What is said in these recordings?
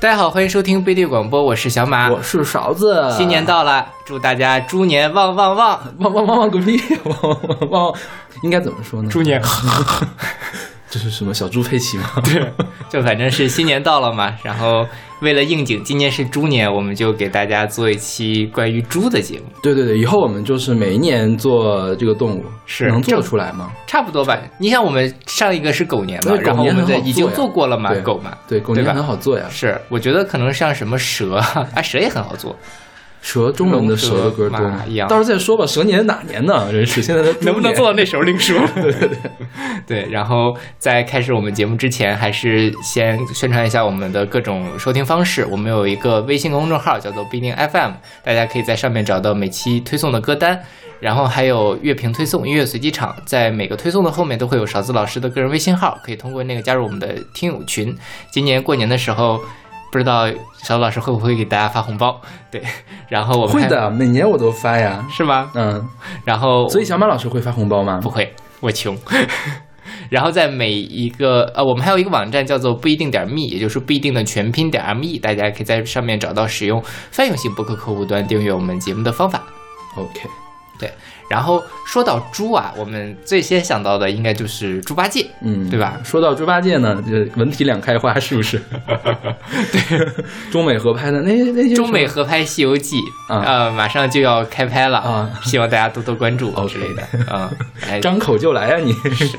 大家好，欢迎收听贝蒂广播，我是小马，我是勺子。新年到了，祝大家猪年旺旺旺旺旺旺旺个屁！旺旺 旺，应该怎么说呢？猪年，这是什么小猪佩奇吗？对，就反正是新年到了嘛。然后为了应景，今年是猪年，我们就给大家做一期关于猪的节目。对对对，以后我们就是每一年做这个动物，是能做出来吗？差不多吧。你想，我们上一个是狗年嘛，然后我们已经做过了嘛，狗嘛，对，狗年很好做呀。是，我觉得可能像什么蛇 啊，蛇也很好做。蛇中文的蛇的歌多，到时候再说吧。蛇年哪年呢？真是现在能不能做到那时候另说。对对对 对。然后在开始我们节目之前，还是先宣传一下我们的各种收听方式。我们有一个微信公众号叫做必定 FM，大家可以在上面找到每期推送的歌单。然后还有乐评推送、音乐随机场，在每个推送的后面都会有勺子老师的个人微信号，可以通过那个加入我们的听友群。今年过年的时候。不知道小老师会不会给大家发红包？对，然后我们会的，每年我都发呀，是吗？嗯，然后所以小马老师会发红包吗？不会，我穷。然后在每一个呃，我们还有一个网站叫做不一定点 me，也就是不一定的全拼点 me，大家可以在上面找到使用泛用型博客客户端订阅我们节目的方法。OK，对。然后说到猪啊，我们最先想到的应该就是猪八戒，嗯，对吧？说到猪八戒呢，就文体两开花，是不是？对，中美合拍的那那中美合拍《西游记》啊，马上就要开拍了啊，希望大家多多关注之类的啊，张口就来啊，你是。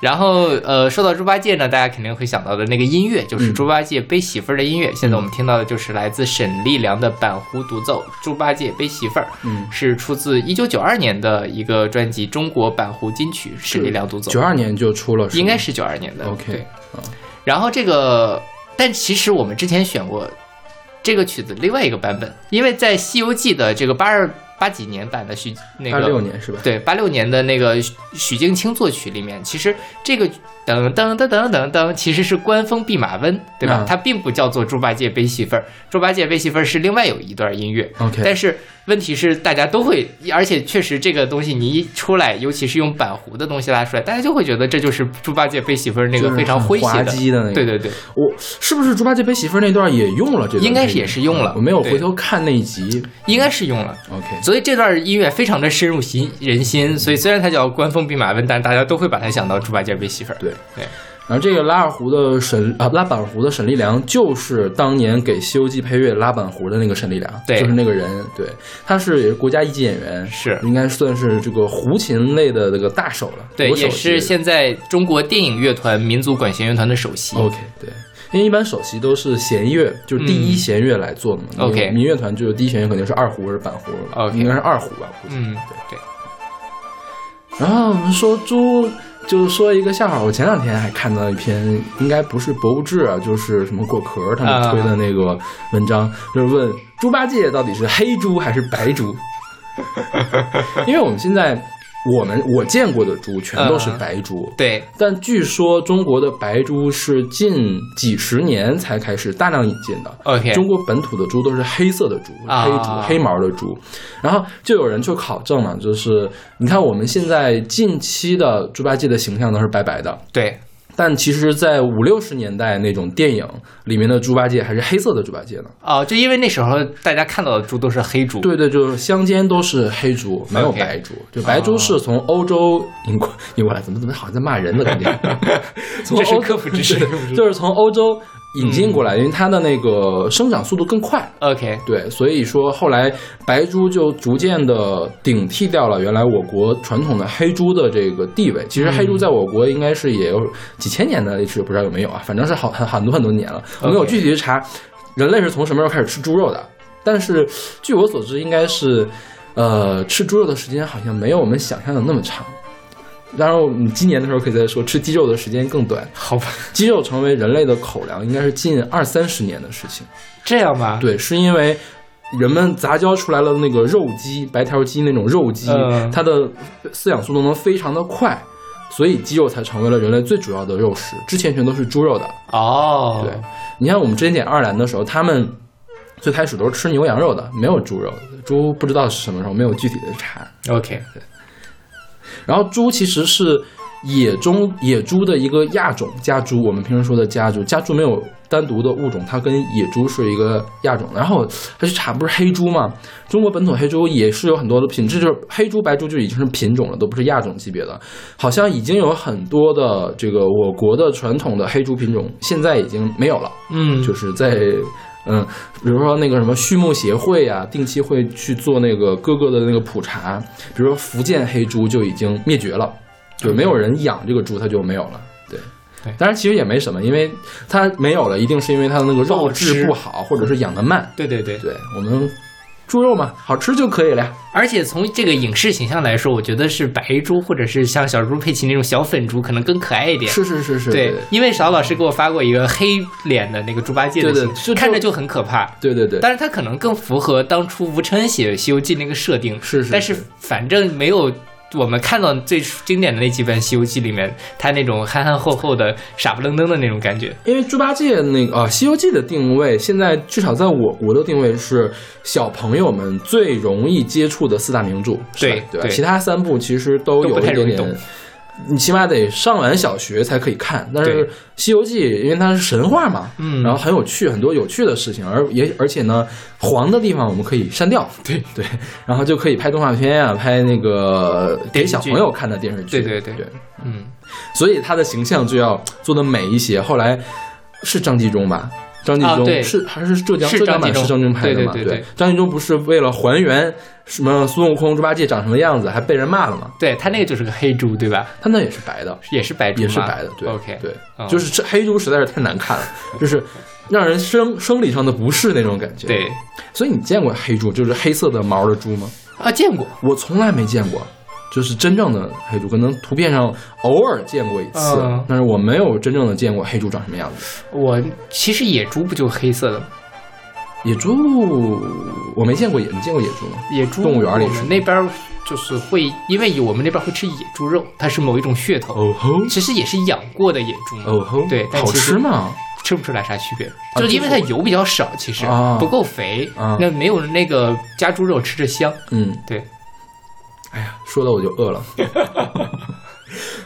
然后，呃，说到猪八戒呢，大家肯定会想到的那个音乐，就是猪八戒背媳妇儿的音乐。现在我们听到的就是来自沈立良的板胡独奏《猪八戒背媳妇儿》，嗯，是出自一九九二年的一个专辑《中国板胡金曲》，沈立良独奏。九二年就出了，应该是九二年的。OK，然后这个，但其实我们之前选过这个曲子另外一个版本，因为在《西游记》的这个八二。八几年版的许那个八六年是吧？对，八六年的那个许镜清作曲里面，其实这个噔噔噔噔噔噔，其实是官封弼马温，对吧？它并不叫做猪八戒背媳妇儿，猪八戒背媳妇儿是另外有一段音乐。OK，但是。问题是大家都会，而且确实这个东西你一出来，尤其是用板胡的东西拉出来，大家就会觉得这就是猪八戒背媳妇儿那个非常诙谐的那个。对对对，我是不是猪八戒背媳妇儿那段也用了？这应该是也是用了，我没有回头看那一集，应该是用了。OK，所以这段音乐非常的深入心人心，所以虽然它叫官封弼马温，但大家都会把它想到猪八戒背媳妇儿。对对。然后这个拉二胡的沈啊拉板胡的沈立良，就是当年给《西游记》配乐拉板胡的那个沈立良，对，就是那个人，对，他是也是国家一级演员，是应该算是这个胡琴类的这个大手了，对，也是现在中国电影乐团民族管弦乐团的首席。OK，对，因为一般首席都是弦乐，就是第一弦乐来做的嘛。OK，民乐团就是第一弦乐肯定是二胡或者板胡，OK，应该是二胡吧？嗯，对对。然后我们说猪。就是说一个笑话，我前两天还看到一篇，应该不是博物志啊，就是什么果壳他们推的那个文章，就是问猪八戒到底是黑猪还是白猪？因为我们现在。我们我见过的猪全都是白猪，对。但据说中国的白猪是近几十年才开始大量引进的。OK，中国本土的猪都是黑色的猪，黑猪黑毛的猪。然后就有人去考证了，就是你看我们现在近期的猪八戒的形象都是白白的，对。但其实，在五六十年代那种电影里面的猪八戒还是黑色的猪八戒呢。哦，就因为那时候大家看到的猪都是黑猪。对对，就是乡间都是黑猪，没有白猪。就白猪是从欧洲引过引过来，怎么怎么好像在骂人的？感觉。这是科普知识，就是从欧洲。引进过来，因为它的那个生长速度更快。OK，对，所以说后来白猪就逐渐的顶替掉了原来我国传统的黑猪的这个地位。其实黑猪在我国应该是也有几千年的历史，不知道有没有啊？反正是好很很多很多年了。我没有具体去查，人类是从什么时候开始吃猪肉的？但是据我所知，应该是，呃，吃猪肉的时间好像没有我们想象的那么长。然后你今年的时候可以再说，吃鸡肉的时间更短，好吧？鸡肉成为人类的口粮，应该是近二三十年的事情。这样吧？对，是因为人们杂交出来了那个肉鸡、白条鸡那种肉鸡，它的饲养速度能非常的快，所以鸡肉才成为了人类最主要的肉食。之前全都是猪肉的。哦，对，你看我们之前点爱尔兰的时候，他们最开始都是吃牛羊肉的，没有猪肉。猪不知道是什么时候，没有具体的查。OK，对。然后猪其实是野中野猪的一个亚种家猪，我们平时说的家猪，家猪没有单独的物种，它跟野猪是一个亚种。然后他去查，不是黑猪吗？中国本土黑猪也是有很多的品质，就是黑猪、白猪就已经是品种了，都不是亚种级别的。好像已经有很多的这个我国的传统的黑猪品种，现在已经没有了。嗯，就是在嗯，比如说那个什么畜牧协会呀、定期会去做那个各个的那个普查，比如说福建黑猪就已经灭绝了，就没有人养这个猪，它就没有了。对。对当然其实也没什么，因为它没有了，一定是因为它的那个肉质不好，或者是养的慢。对对对。对我们猪肉嘛，好吃就可以了呀。而且从这个影视形象来说，我觉得是白猪或者是像小猪佩奇那种小粉猪可能更可爱一点。是是是是，对对，因为邵老师给我发过一个黑脸的那个猪八戒的对对形，就看着就很可怕。对对对，但是它可能更符合当初吴承恩写《西游记》那个设定，是是但是是反正没有我们看到最经典的那几本《西游记》里面，他那种憨憨厚厚的、傻不愣登的那种感觉。因为猪八戒那个啊，《西游记》的定位，现在至少在我国的定位是小朋友们最容易接触的四大名著，是吧对对？对其他三部其实都有一点点你起码得上完小学才可以看。但是《西游记》因为它是神话嘛，嗯然后很有趣，很多有趣的事情，而也而且呢，黄的地方我们可以删掉，对 对，然后就可以拍动画片啊，拍那个给小朋友看的电视剧，对对对对。嗯，所以他的形象就要做的美一些。后来是张纪中吧？张纪中、是还是浙江是浙江版是张纪中拍的嘛？对对对对张纪中不是为了还原什么孙悟空、猪八戒长什么样子，还被人骂了嘛？对他那个就是个黑猪，对吧？他那也是白的，也是白猪，也是白的，对 OK，对，哦就是这黑猪实在是太难看了，就是让人生生理上的不适那种感觉。，对所以你见过黑猪，就是黑色的毛的猪吗？啊，见过。我从来没见过，就是真正的黑猪，可能图片上偶尔见过一次，嗯但是我没有真正的见过黑猪长什么样子。我其实野猪不就黑色的吗？野猪我没见过野，你见过野猪吗？野猪动物园里我是们那边就是会，因为我们那边会吃野猪肉，它是某一种噱头。哦吼，其实也是养过的野猪嘛，哦吼，好对但其实吃吗？吃不出来啥区别，啊就是因为它油比较少，其实啊不够肥啊，那没有那个家猪肉吃着香。嗯，对，哎呀，说的我就饿了。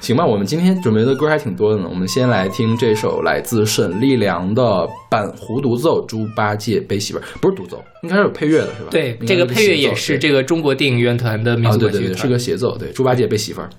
行吧，我们今天准备的歌还挺多的呢。我们先来听这首来自沈丽良的《板胡独奏·猪八戒背媳妇儿》，不是独奏，应该是有配乐的是吧？对，这个配乐也是这个中国电影院团的民啊，族对对对。是个协奏，对，猪八戒背媳妇儿。《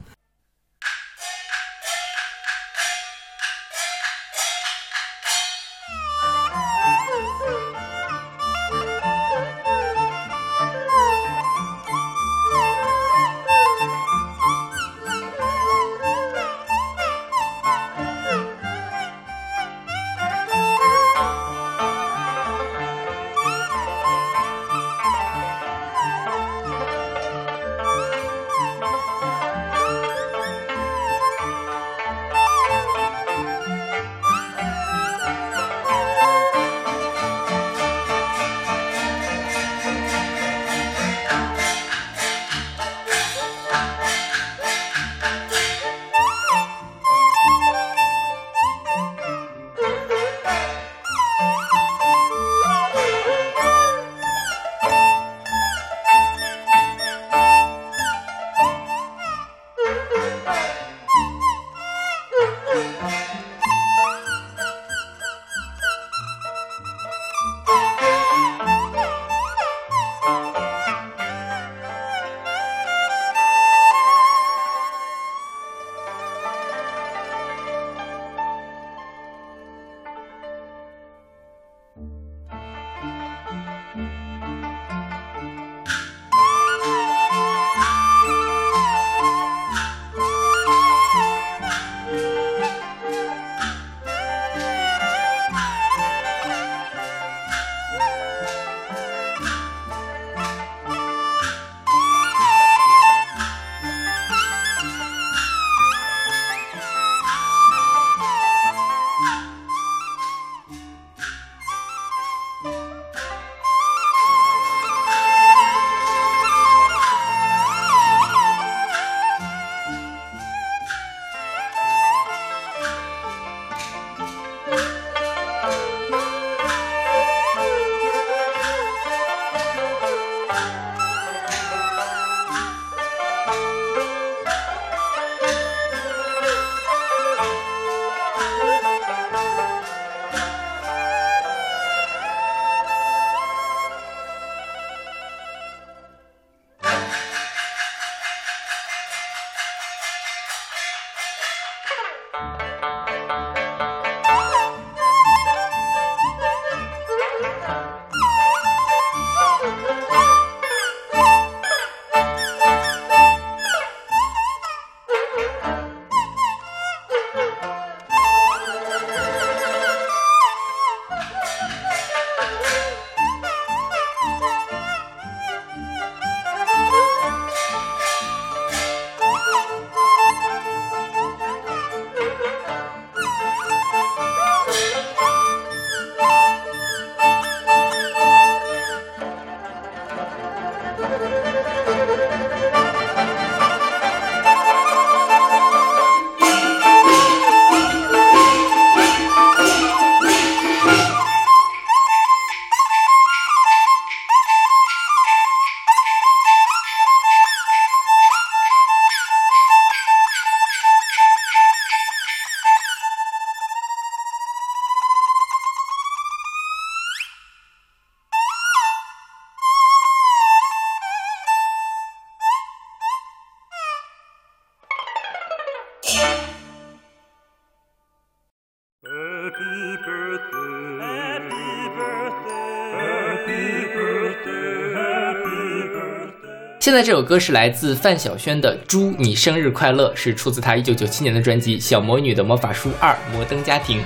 现在这首歌是来自范晓萱的《祝你生日快乐》，是出自她一九九七年的专辑《小魔女的魔法书二摩登家庭》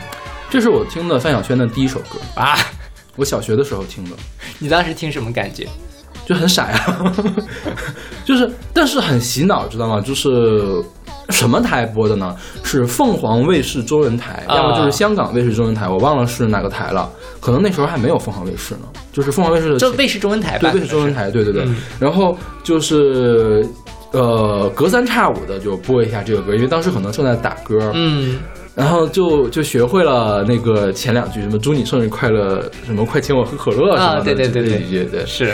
这是我听的范晓萱的第一首歌，啊。我小学的时候听的，你当时听什么感觉？就很傻呀，就是但是很洗脑，知道吗？就是什么台播的呢？是凤凰卫视中文台，啊要么就是香港卫视中文台，我忘了是哪个台了。可能那时候还没有凤凰卫视呢，就是凤凰卫视的前就卫视中文台吧？对卫视中文台，对对对。嗯然后就是呃隔三差五的就播一下这个歌，因为当时可能正在打歌，嗯，然后就就学会了那个前两句，什么祝你生日快乐，什么快请我喝可乐什啊么的，对对对对对。是，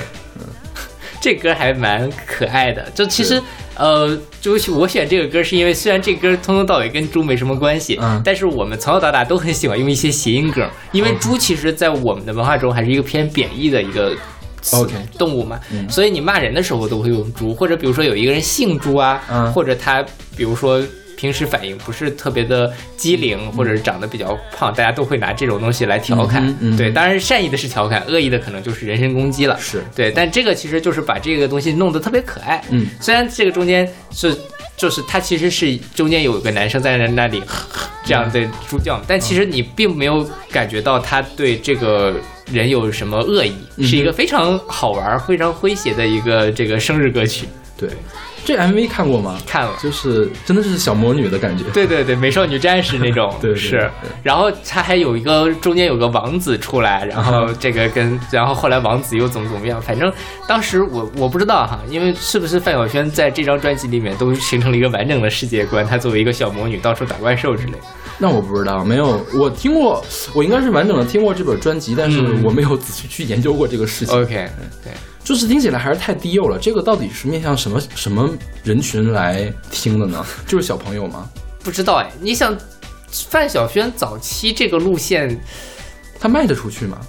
这歌还蛮可爱的。就其实，呃，就是我选这个歌是因为虽然这歌从头到尾跟猪没什么关系，嗯。但是我们从小到大都很喜欢用一些谐音梗，因为嗯猪其实在我们的文化中还是一个偏贬义的一个。动物嘛，嗯。所以你骂人的时候都会用猪，或者比如说有一个人姓朱啊，嗯。或者他比如说平时反应不是特别的机灵，或者是长得比较胖，大家都会拿这种东西来调侃。嗯嗯对，当然善意的是调侃，恶意的可能就是人身攻击了。是，对，但这个其实就是把这个东西弄得特别可爱。嗯，虽然这个中间是，就是他其实是中间有一个男生在那里这样在猪叫，但其实你并没有感觉到他对这个人有什么恶意，嗯是一个非常好玩、非常诙谐的一个这个生日歌曲。对，这 MV 看过吗？看了。就是真的是小魔女的感觉。对对对，美少女战士那种，对对是对。然后他还有一个中间有个王子出来，然后这个跟，然后后来王子又怎么怎么样，反正当时我我不知道哈，因为是不是范晓萱在这张专辑里面都形成了一个完整的世界观，她作为一个小魔女到处打怪兽之类的。那我不知道，没有，我听过，我应该是完整的听过这本专辑，但是嗯我没有仔细去研究过这个事情。OK，对，就是听起来还是太低幼了。这个到底是面向什么什么人群来听的呢？就是小朋友吗？不知道哎，你想范晓萱早期这个路线他卖得出去吗？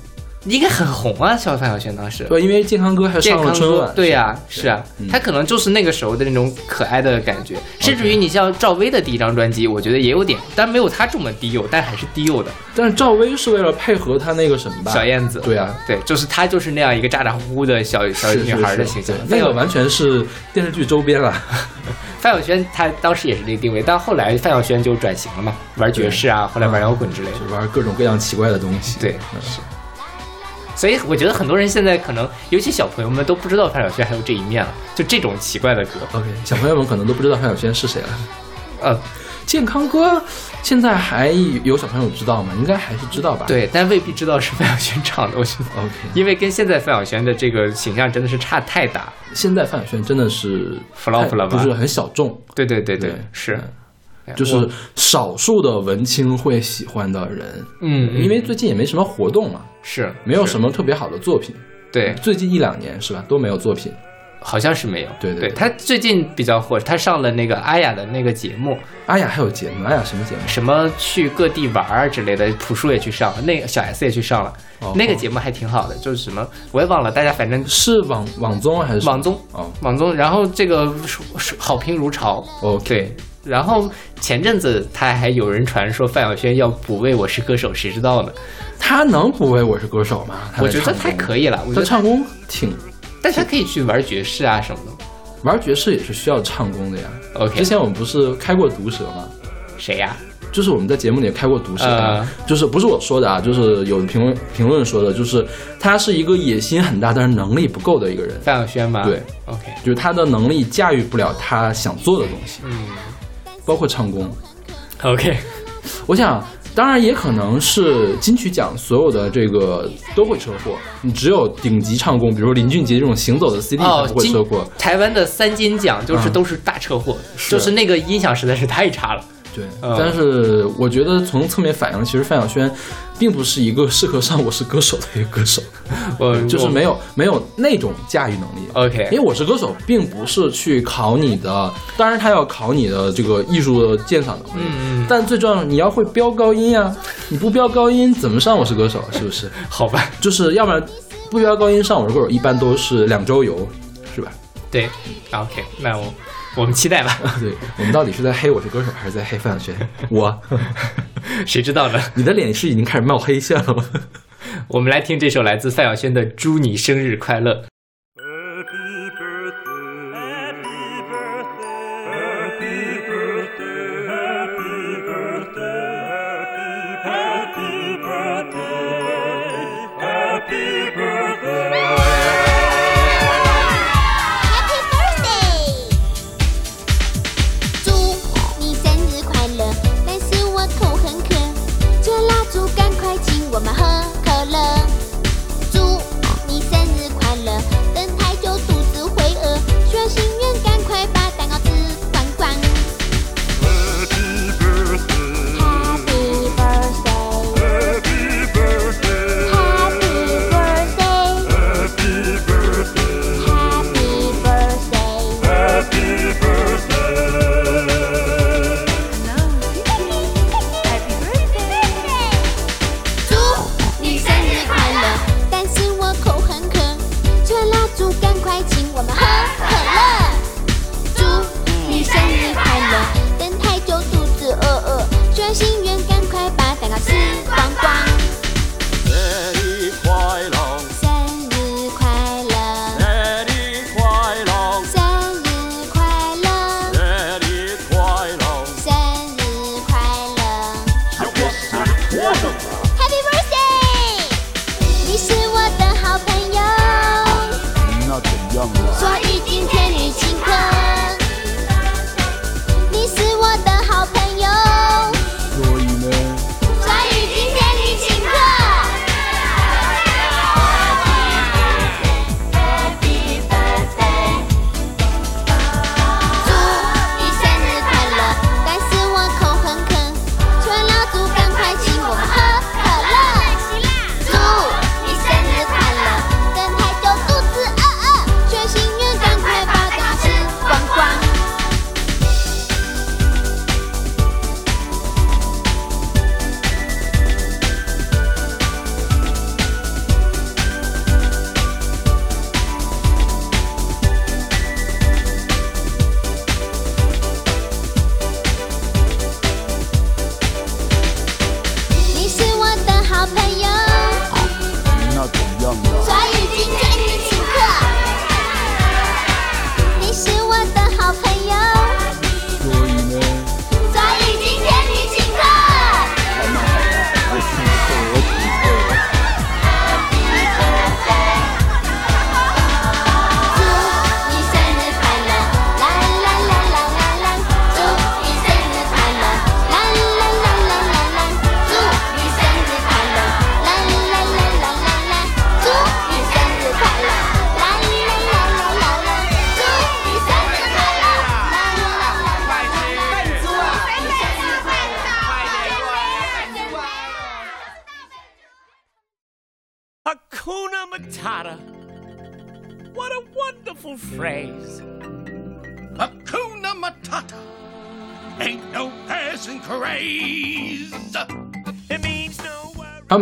应该很红啊，小范晓萱当时。对，因为健康歌还上了春晚。，对呀、是啊嗯，他可能就是那个时候的那种可爱的感觉，甚至于你像赵薇的第一张专辑，我觉得也有点，但没有他这么低幼，但还是低幼的但是赵薇是为了配合他那个什么吧？小燕子。对啊，对，就是她就是那样一个咋咋呼呼的小小女孩的形象。那个完全是电视剧周边了。范晓萱她当时也是这个定位，但后来范晓萱就转型了嘛，玩爵士啊，后来玩摇滚之类的。就玩各种各样奇怪的东西。对嗯是。所以我觉得很多人现在可能，尤其小朋友们都不知道范晓萱还有这一面了，就这种奇怪的歌。OK，小朋友们可能都不知道范晓萱是谁了。呃，健康歌现在还有小朋友知道吗？应该还是知道吧？对，但未必知道是范晓萱唱的，我觉得。，OK。因为跟现在范晓萱的这个形象真的是差太大。现在范晓萱真的是 flop 了吧不是很小众，对对对对是嗯，就是少数的文青会喜欢的人。嗯，嗯因为最近也没什么活动嘛，是没有什么么特别好的作品。对，最近一两年是吧，都没有作品。好像是没有。对对对对他最近比较火，他上了那个阿雅的那个节目，阿雅还有节目，阿雅什么节目？什么去各地玩儿之类的，朴树也去上了，那个小 S 也去上了，哦那个节目还挺好的，就是什么我也忘了，大家反正是网网综还是网综哦网综，然后这个好评如潮，？OK，对。然后前阵子他还有人传说范晓萱要补位《我是歌手》，谁知道呢？他能补位我是歌手吗？我觉得他可以，了，我觉得他唱功挺但他可以去玩爵士啊什么的。玩爵士也是需要唱功的呀。OK，之前我们不是开过毒舌吗？谁呀、就是我们在节目里开过毒舌就是不是我说的啊，就是有评论评论说的，就是他是一个野心很大，但是能力不够的一个人，范晓萱吗？对，OK，就是他的能力驾驭不了他想做的东西，嗯包括唱功。，OK，我想，当然也可能是金曲奖所有的这个都会车祸，你只有顶级唱功，比如说林俊杰这种行走的 CD 哦才不会车祸。台湾的三金奖就是嗯都是大车祸，是就是那个音响实在是太差了。对，嗯但是我觉得从侧面反映，其实范晓萱并不是一个适合上《我是歌手》的一个歌手，呃就是没有没有那种驾驭能力。OK，因为我是歌手，并不是去考你的，当然他要考你的这个艺术的鉴赏能力，嗯嗯，但最重要你要会飙高音呀、你不飙高音怎么上我是歌手啊？是不是？好吧，就是要不然不飙高音上我是歌手，一般都是两周游，是吧？对，OK，那我 我们期待吧，对我们到底是在黑我是歌手，还是在黑范晓萱？我，谁知道呢？你的脸是已经开始冒黑线了吗？我们来听这首来自范晓萱的《祝你生日快乐》。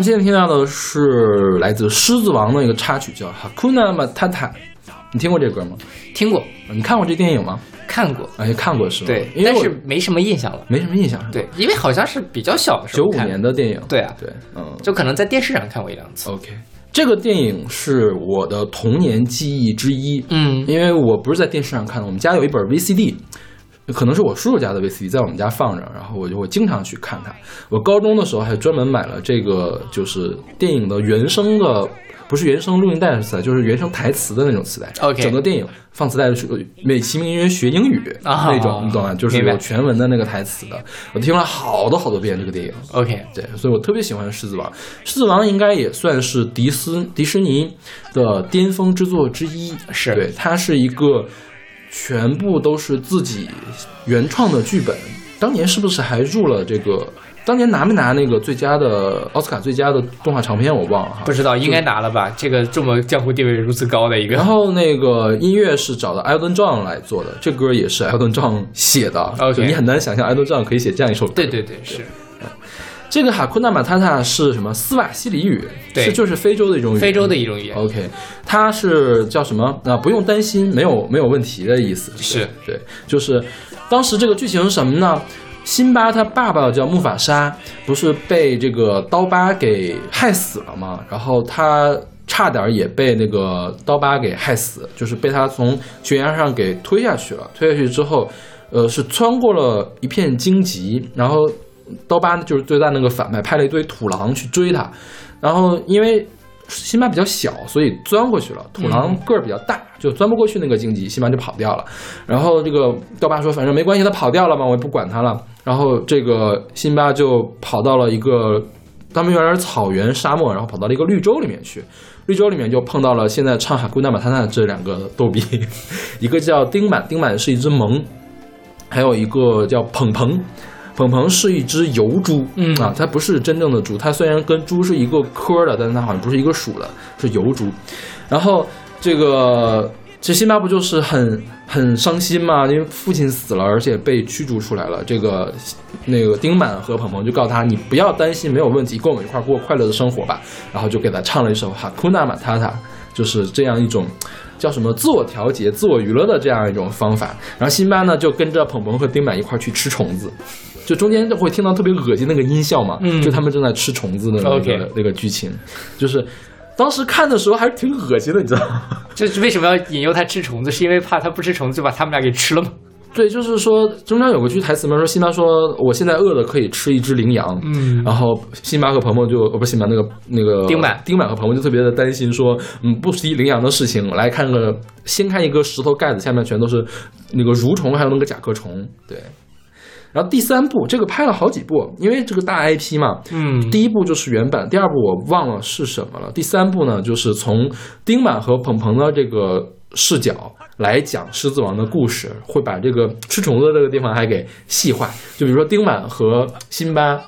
们现在听到的是来自《狮子王》的一个插曲，叫《Hakuna Matata》。你听过这歌吗？听过。你看过这电影吗？看过。哎，看过是吗？对，但是没什么印象了。没什么印象。对，因为好像是比较小的时候。九五年的电影。对啊，对，嗯，就可能在电视上看过一两次。OK，这个电影是我的童年记忆之一。嗯，因为我不是在电视上看的，我们家有一本 VCD。可能是我叔叔家的 VCD 在我们家放着，然后我就会经常去看它。我高中的时候还专门买了这个，就是电影的原声的，不是原声录音带的磁带，就是原声台词的那种磁带。OK，整个电影放磁带的时候，美其名曰学英语那种，你懂吗？就是有全文的那个台词的。我听了好多好多遍这个电影。OK，对，所以我特别喜欢《狮子王》。《狮子王》应该也算是迪斯迪士尼的巅峰之作之一。是对，它是一个。全部都是自己原创的剧本，当年是不是还入了这个？当年拿没拿那个最佳的奥斯卡最佳的动画长片？我忘了哈，不知道，应该拿了吧？这个这么江湖地位如此高的一个。然后那个音乐是找的艾顿壮来做的，这歌也是艾顿壮写的。OK，你很难想象艾顿壮可以写这样一首歌。对对对，是。这个哈库纳马塔塔是什么？斯瓦西里语，是就是非洲的一种语，非洲的一种语言。OK，它是叫什么？啊，不用担心，没有没有问题的意思。是对，就是当时这个剧情是什么呢？辛巴他爸爸叫木法沙，不是被这个刀疤给害死了吗？然后他差点也被那个刀疤给害死，就是被他从悬崖上给推下去了。推下去之后。呃，是穿过了一片荆棘，然后刀疤就是最大那个反派派了一堆土狼去追他，然后因为辛巴比较小，所以钻过去了。土狼个儿比较大，就钻不过去那个荆棘，辛巴就跑掉了。然后这个刀疤说：“反正没关系，他跑掉了嘛，我也不管他了。”然后这个辛巴就跑到了一个他们有点草原沙漠，然后跑到了一个绿洲里面去。绿洲里面就碰到了现在唱哈库纳马塔塔这两个逗比，一个叫丁满，丁满是一只萌，还有一个叫鹏鹏，鹏鹏是一只油猪，嗯啊，它不是真正的猪，它虽然跟猪是一个科的，但是它好像不是一个属的，是油猪。然后这个这辛巴不就是很很伤心嘛，因为父亲死了，而且被驱逐出来了。这个那个丁满和鹏鹏就告诉他，你不要担心，没有问题，跟我们一块儿过快乐的生活吧。然后就给他唱了一首哈库纳马塔塔，就是这样一种。叫什么自我调节、自我娱乐的这样一种方法，然后辛巴呢就跟着鹏鹏和丁满一块儿去吃虫子，就中间就会听到特别恶心那个音效嘛，嗯就他们正在吃虫子的那个那个剧情，就是当时看的时候还是挺恶心的，你知道吗？这是为什么要引诱他吃虫子？是因为怕他不吃虫子就把他们俩给吃了吗？对，就是说中间有个句台词嘛，说辛巴说我现在饿了可以吃一只羚羊，嗯然后辛巴和鹏鹏就哦不辛巴那个那个丁满丁满和鹏鹏就特别的担心说，嗯不提羚羊的事情，来看个掀开一个石头盖子，下面全都是那个蠕虫还有那个甲壳虫，对。然后第三部这个拍了好几部，因为这个大 IP 嘛，嗯，第一部就是原版，第二部我忘了是什么了。第三部呢，就是从丁满和鹏鹏的这个视角来讲狮子王的故事，会把这个吃虫子这个地方还给细化。就比如说丁满和辛巴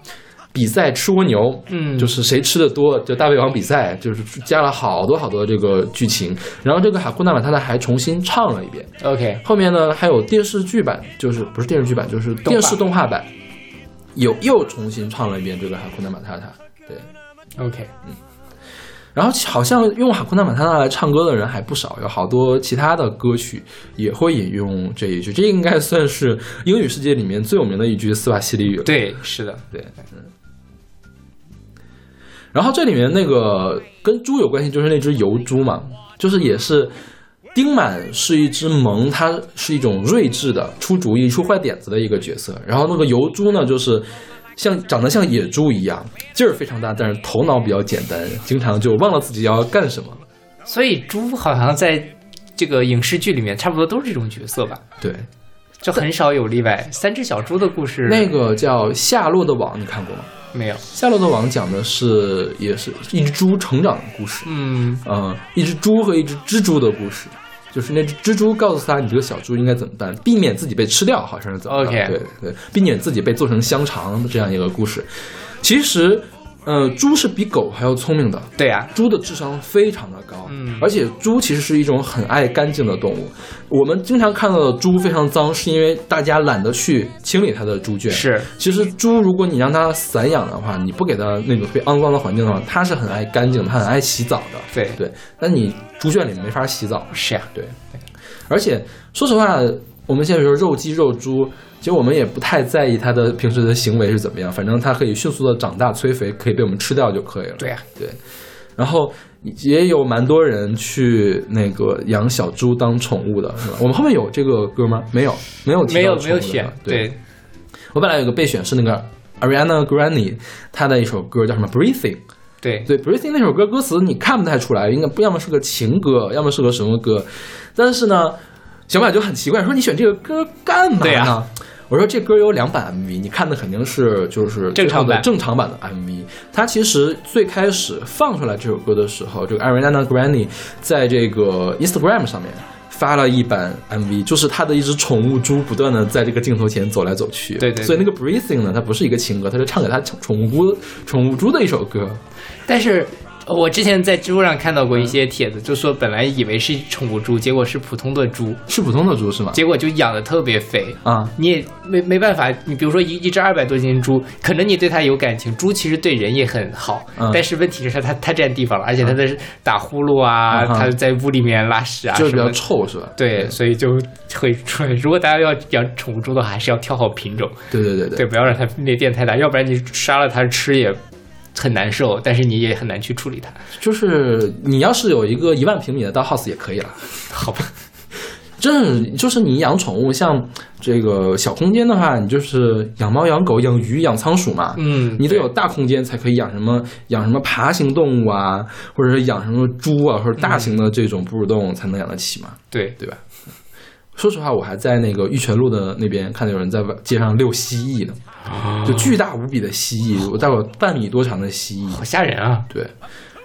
比赛吃蜗牛，嗯就是谁吃的多，就大胃王比赛，就是加了好多好多这个剧情。然后这个海库纳马塔塔还重新唱了一遍。OK，后面呢还有电视剧版，就是不是电视剧版，就是电视动画版，有又重新唱了一遍这个海库纳马塔塔。对，OK，嗯然后好像用哈库纳马塔塔来唱歌的人还不少，有好多其他的歌曲也会引用这一句，这应该算是英语世界里面最有名的一句斯瓦西里语了。对，是的，对，嗯。然后这里面那个跟猪有关系，就是那只油猪嘛，就是也是丁满是一只萌，它是一种睿智的、出主意、出坏点子的一个角色。然后那个油猪呢，就是像长得像野猪一样，劲儿非常大，但是头脑比较简单，经常就忘了自己要干什么。所以猪好像在这个影视剧里面差不多都是这种角色吧，对，就很少有例外。三只小猪的故事那个叫《夏洛的网》，你看过吗？没有，《夏洛的网》讲的是也是一只猪成长的故事。嗯呃，一只猪和一只蜘蛛的故事，就是那只蜘蛛告诉他你这个小猪应该怎么办，避免自己被吃掉，好像是怎么着 OK 对对，避免自己被做成香肠这样一个故事。其实，呃，猪是比狗还要聪明的。对呀、猪的智商非常的高，嗯而且猪其实是一种很爱干净的动物。我们经常看到的猪非常脏，是因为大家懒得去清理它的猪圈。是其实猪，如果你让它散养的话，你不给它那种特别肮脏的环境的话，它是很爱干净，它很爱洗澡的。对对，那你猪圈里没法洗澡。是呀、对，而且说实话，我们现在说肉鸡、肉猪，其实我们也不太在意它的平时的行为是怎么样，反正它可以迅速的长大、催肥，可以被我们吃掉就可以了。对呀、对，然后也有蛮多人去那个养小猪当宠物的，是吧？我们后面有这个歌吗？没有，没有没有没有选，对，对，我本来有个备选是那个 Ariana Grande 她的一首歌叫什么 Breathing。对对，Breathing 那首歌歌词你看不太出来，应该不要么是个情歌，要么是个什么歌。但是呢，小马就很奇怪，说你选这个歌干嘛呢？我说这歌有两版 MV，你看的肯定是就是正常版正常版的 MV。它其实最开始放出来这首歌的时候，这个 Ariana Grande 在这个 Instagram 上面发了一版 MV，就是他的一只宠物猪不断的在这个镜头前走来走去。对对对所以那个 Breathing 呢，它不是一个情歌，它是唱给他宠宠物猪宠物猪的一首歌。但是呃我之前在知乎上看到过一些帖子，就说本来以为是宠物猪，结果是普通的猪，是普通的猪是吗？结果就养的特别肥。啊，你也没没办法，你比如说一一只二百多斤猪，可能你对它有感情，猪其实对人也很好，嗯但是问题是它它占地方了，而且它在打呼噜啊，嗯它在屋里面拉屎啊，就是比较臭是吧？对，所以就会出来。如果大家要养宠物猪的话，还是要挑好品种，对对对对，对不要让它那变太大，要不然你杀了它吃也很难受，但是你也很难去处理它。就是你要是有一个一万平米的大 house 也可以了。好吧，真是就是你养宠物，像这个小空间的话，你就是养猫、养狗、养鱼、养仓鼠嘛。嗯，你得有大空间才可以养什么养什么爬行动物啊，或者是养什么猪啊，或者大型的这种哺乳动物才能养得起嘛，对对吧？说实话，我还在那个玉泉路的那边看到有人在街上遛蜥蜴呢，就巨大无比的蜥蜴，我大概有半米多长的蜥蜴，好吓人啊！对。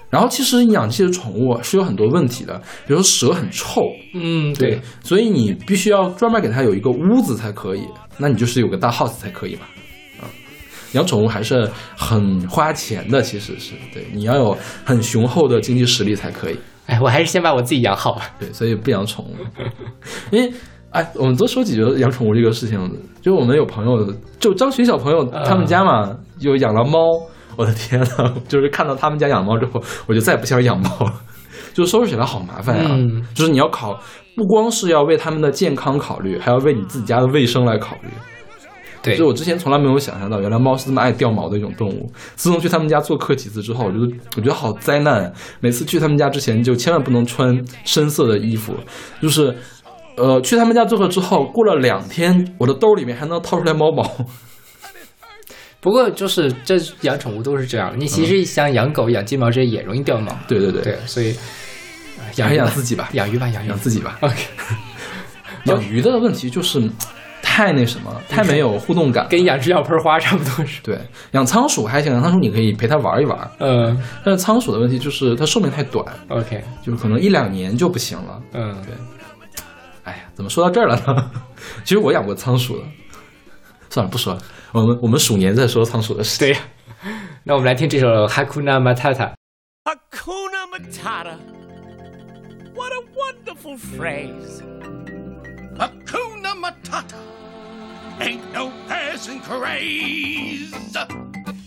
然后其实养这些宠物是有很多问题的，比如说蛇很臭，嗯，对，所以你必须要专门给它有一个屋子才可以，那你就是有个大 house 才可以嘛，啊，养宠物还是很花钱的，其实是对，你要有很雄厚的经济实力才可以。哎，我还是先把我自己养好吧。对，所以不养宠物，因为哎，我们多说几句养宠物这个事情，就我们有朋友，就张巡小朋友他们家嘛，有养了猫。我的天呐，就是看到他们家养猫之后，我就再也不想养猫了。就收拾起来好麻烦呀，就是你要考，不光是要为他们的健康考虑，还要为你自己家的卫生来考虑。对，就我之前从来没有想象到，原来猫是这么爱掉毛的一种动物。自从去他们家做客几次之后，我觉得我觉得好灾难。每次去他们家之前，就千万不能穿深色的衣服。就是，呃，去他们家做客之后，过了两天，我的兜里面还能掏出来猫毛。不过就是这养宠物都是这样，你其实像养狗、养金毛这些也容易掉毛。对对对对，所以养一养自己吧，养鱼吧，养养自己吧。OK。养鱼的问题就是太那什么了，太没有互动感，跟养只小盆花差不多是。对，养仓鼠还行，养仓鼠你可以陪它玩一玩。嗯。但是仓鼠的问题就是它寿命太短。OK。就是可能一两年就不行了。嗯，对。哎呀，怎么说到这儿了呢？其实我养过仓鼠的。算了，不说了。我们我们鼠年再说仓鼠的事。对呀，那我们来听这首《Hakuna Matata》。Hakuna Matata, what a wonderful phrase. Hakuna Matata, ain't no passing craze.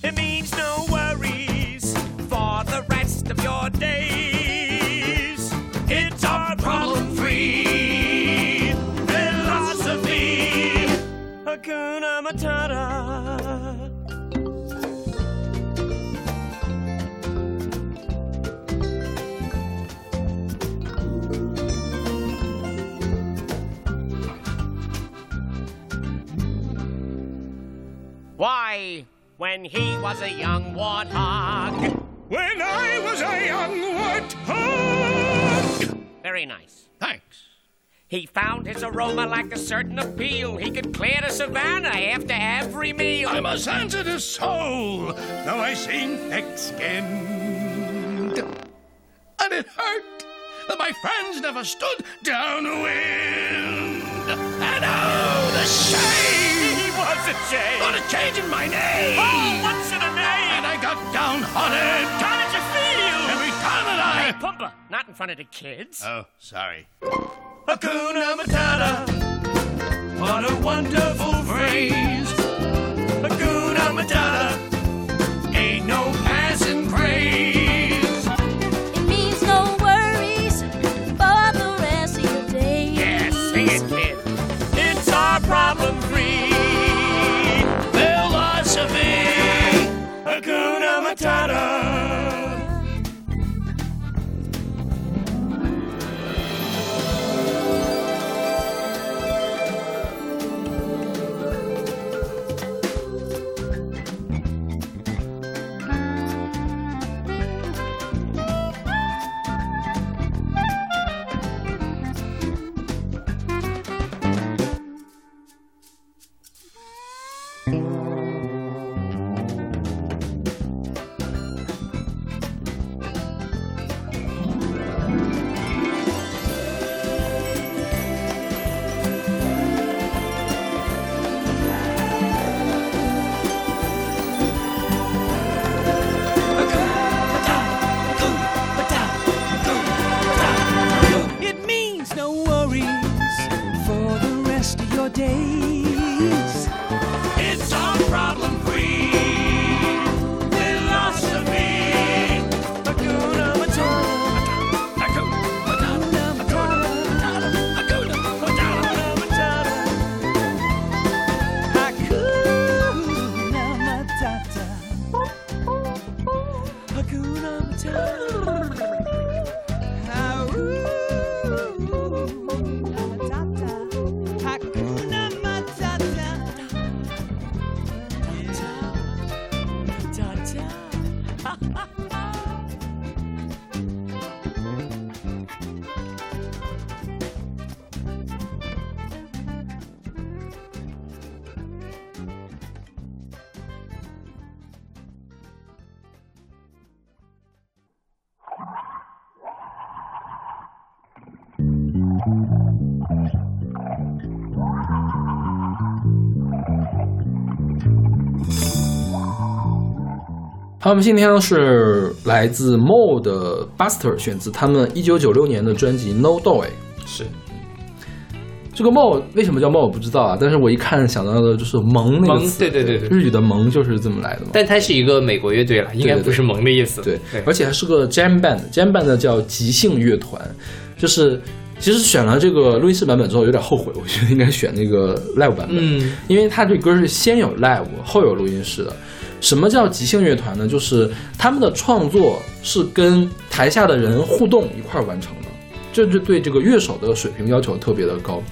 It means no worries for the rest of your days. It's our problem free philosophy. Hakuna Matata. Why, when he was a young warthog. When I was a young warthog. Very nice. Thanks. He found his aroma like a certain appeal. He could clear the savannah after every meal. I'm a sensitive soul, though I seem thick-skinned. And it hurt that my friends never stood downwind. And oh, the shame! A shame. What a change in my name! Oh, what's in a name? And I got downhearted. How did you feel? Every time that I... Hey, Pumba, not in front of the kids. Oh, sorry. Hakuna Matata. What a wonderful phrase. Hakuna Matata. Ain't no 好，我们今天呢是来自 Mo 的 Buster，选自他们一九九六年的专辑《No Doy》。是这个 Mo 为什么叫 Mo 我不知道啊，但是我一看想到的就是萌那个萌词，对对对对日语的萌就是这么来的嘛。但它是一个美国乐队了，应该不是萌的意思。对，而且还是个 jam band，jam band 叫即兴乐团，就是其实选了这个录音室版本之后有点后悔，我觉得应该选那个 live 版本，嗯，因为它这歌是先有 live 后有录音室的。什么叫即兴乐团呢？就是他们的创作是跟台下的人互动一块儿完成的，这就对这个乐手的水平要求特别的高。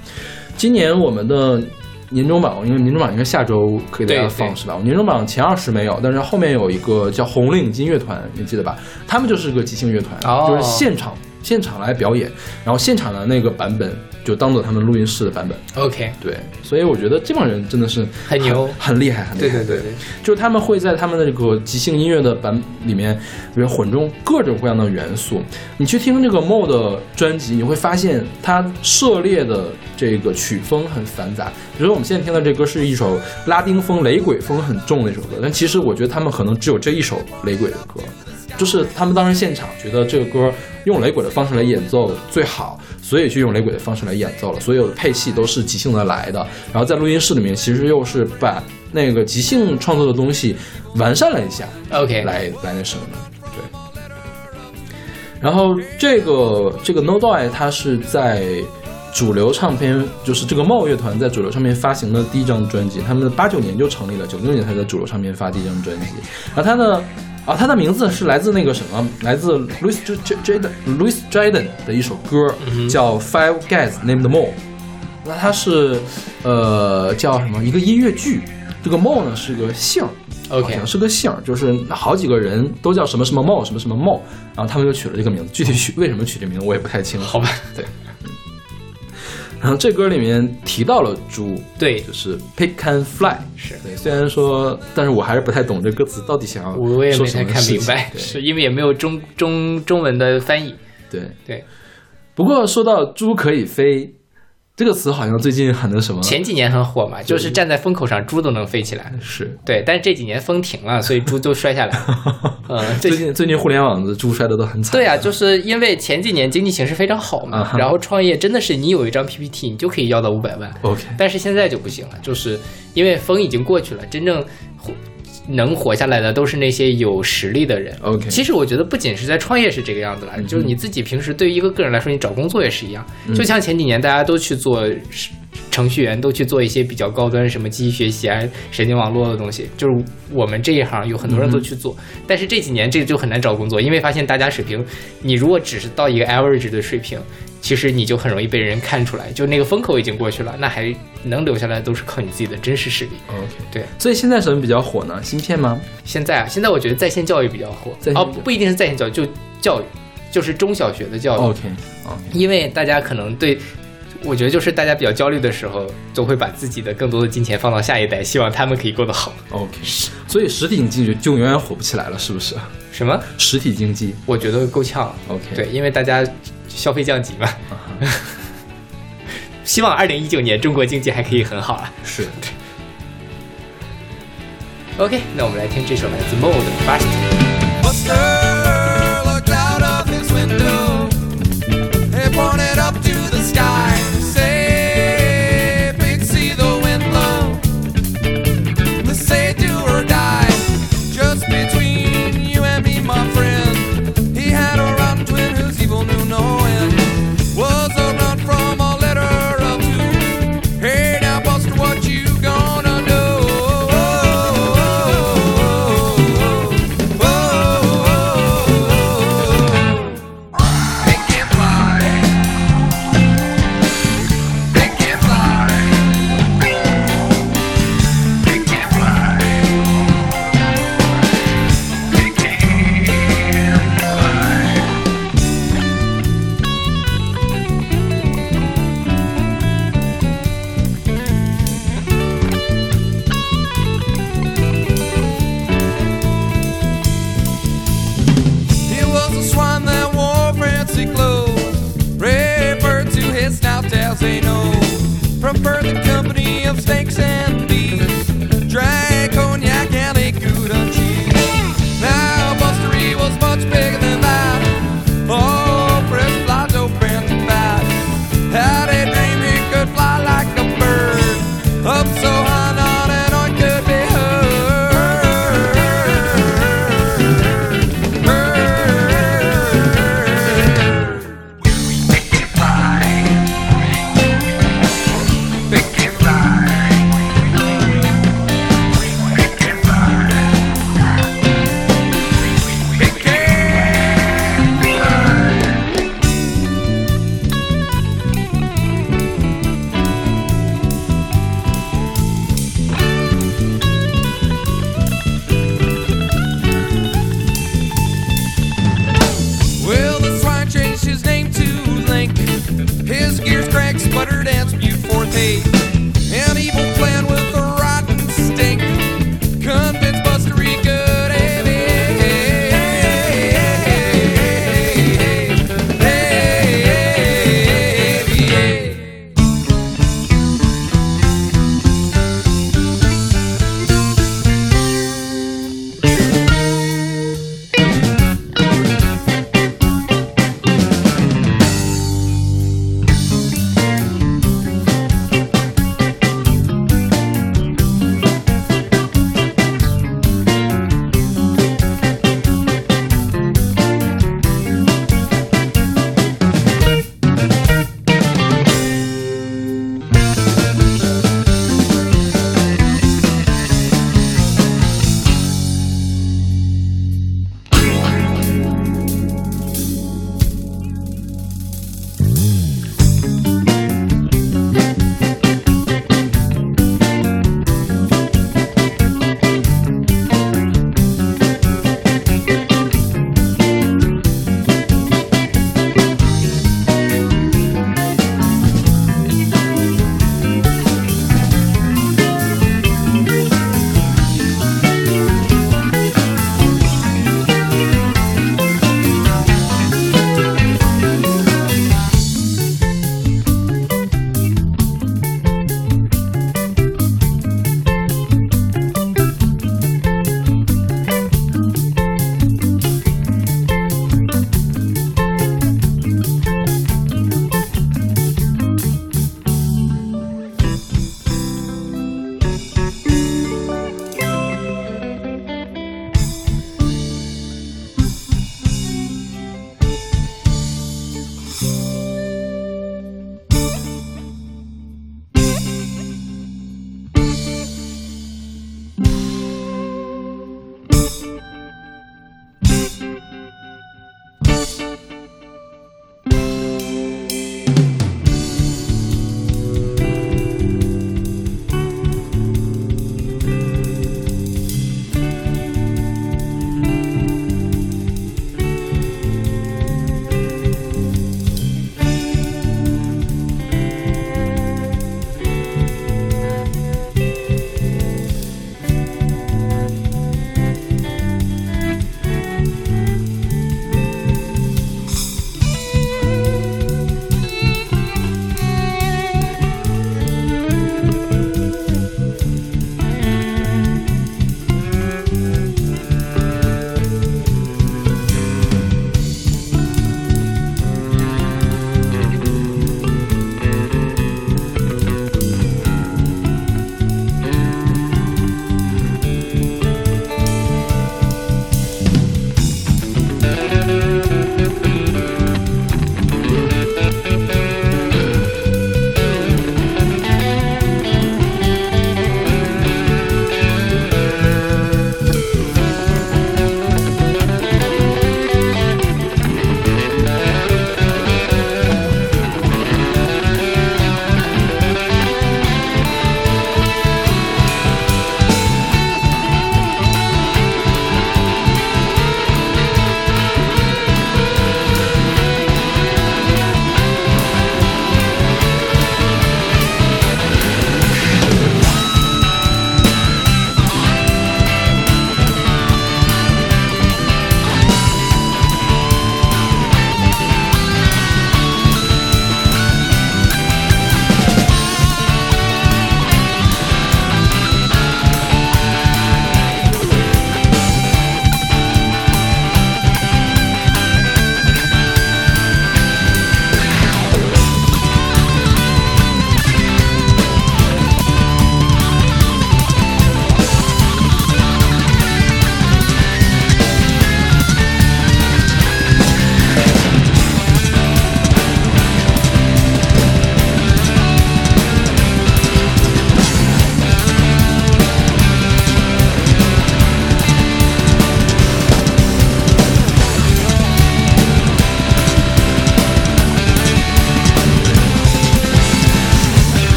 今年我们的年终榜，因为年终榜应该下周可以给大家放是吧？我年终榜前二十没有，但是后面有一个叫红领巾乐团，你记得吧？他们就是个即兴乐团，哦就是现场现场来表演，然后现场的那个版本就当做他们录音室的版本。OK，对，所以我觉得这帮人真的是很牛很厉害，很厉害。对对对对，就是他们会在他们的这个即兴音乐的版里面，比如混中各种各样的元素。你去听这个 Mo 的专辑，你会发现它涉猎的这个曲风很繁杂。比如说我们现在听的这歌是一首拉丁风、雷鬼风很重的一首歌，但其实我觉得他们可能只有这一首雷鬼的歌。就是他们当时现场觉得这个歌用雷鬼的方式来演奏最好，所以就用雷鬼的方式来演奏了。所有的配器都是即兴的来的，然后在录音室里面其实又是把那个即兴创作的东西完善了一下，OK，来来那什么的，对。然后这个这个 No Doy 它是在主流唱片，就是这个茂乐团在主流唱片发行的第一张专辑，他们八九年就成立了，九六年才在主流唱片发第一张专辑。然后他的啊，他的名字是来自那个什么，来自 Louis J J Jaden Louis Jaden 的一首歌，叫 Five Guys Named Mo。那它是呃叫什么一个音乐剧，这个 Mo 呢是个姓。OK 好像是个姓儿，就是好几个人都叫什么什么茂，什么什么茂，然后他们就取了这个名字。具体取为什么取这名字我也不太清楚。好吧，对。嗯然后这歌里面提到了猪，对就是 pick and fly，是对。虽然说，但是我还是不太懂这歌词到底想要我也说没太看什么事情明白，对是因为也没有中中中文的翻译。对。对，不过说到猪可以飞这个词，好像最近很那什么，前几年很火嘛，就是站在风口上，猪都能飞起来。是。对，但是这几年风停了，所以猪都摔下来了。嗯，最最近最近互联网的猪摔的都很惨。对啊，就是因为前几年经济形势非常好嘛，啊然后创业真的是你有一张 PPT，你就可以要到五百万。OK，但是现在就不行了，就是因为风已经过去了，真正活能活下来的都是那些有实力的人。OK 其实我觉得不仅是在创业是这个样子啦，就是你自己平时对于一个个人来说，你找工作也是一样。就像前几年大家都去做程序员，都去做一些比较高端什么机器学习啊、神经网络的东西，就是我们这一行有很多人都去做。但是这几年这个就很难找工作，因为发现大家水平，你如果只是到一个 average 的水平。其实你就很容易被人看出来，就那个风口已经过去了，那还能留下来都是靠你自己的真实实力。OK，对，所以现在什么比较火呢？芯片吗？现在啊，现在我觉得在线教育比较火哦，不一定是在线教育，就教育，就是中小学的教育，OK 因为大家可能对。我觉得就是大家比较焦虑的时候，都会把自己的更多的金钱放到下一代，希望他们可以过得好。OK，所以实体经济就永远火不起来了，是不是？什么？实体经济我觉得够呛。OK，对，因为大家消费降级嘛。希望二零一九年中国经济还可以很好啊。是 OK，那我们来听这首来自 Mo 的《Fast》。Buster looked out of his window. He pointed up to the sky.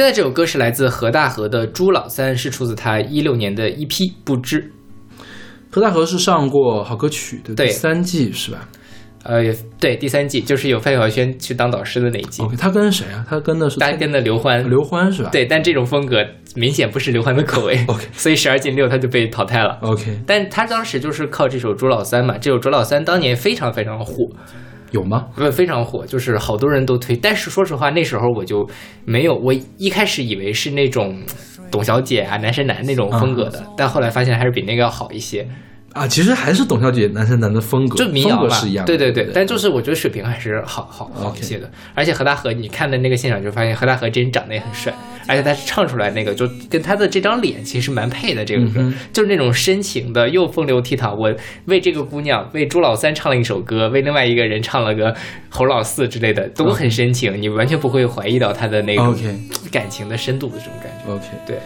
现在这首歌是来自何大河的《朱老三》，是出自他一六年的一批《不知》。何大河是上过好歌曲的对第三季是吧呃，也对，第三季就是有范晓萱去当导师的那一季他跟谁啊？他跟的是大家跟的刘欢。刘欢是吧？对，但这种风格明显不是刘欢的口味 OK 所以十二进六他就被淘汰了。，OK，但他当时就是靠这首《朱老三》嘛，这首《朱老三》当年非常非常火，有吗？呃非常火，就是好多人都推。但是说实话，那时候我就没有，我一开始以为是那种董小姐啊、男神男那种风格的，但后来发现还是比那个要好一些，啊，其实还是董小姐男生男的风格，就民谣嘛是一样的。对对对，对但就是我觉得水平还是好好好一些的。而且何大河，你看的那个现场就发现何大河真人长得也很帅，而且他唱出来那个就跟他的这张脸其实蛮配的。这个歌、嗯就是那种深情的，又风流倜傥。我为这个姑娘，为朱老三唱了一首歌，为另外一个人唱了个侯老四之类的，都很深情，你完全不会怀疑到他的那种感情的深度的这种感觉。OK，对，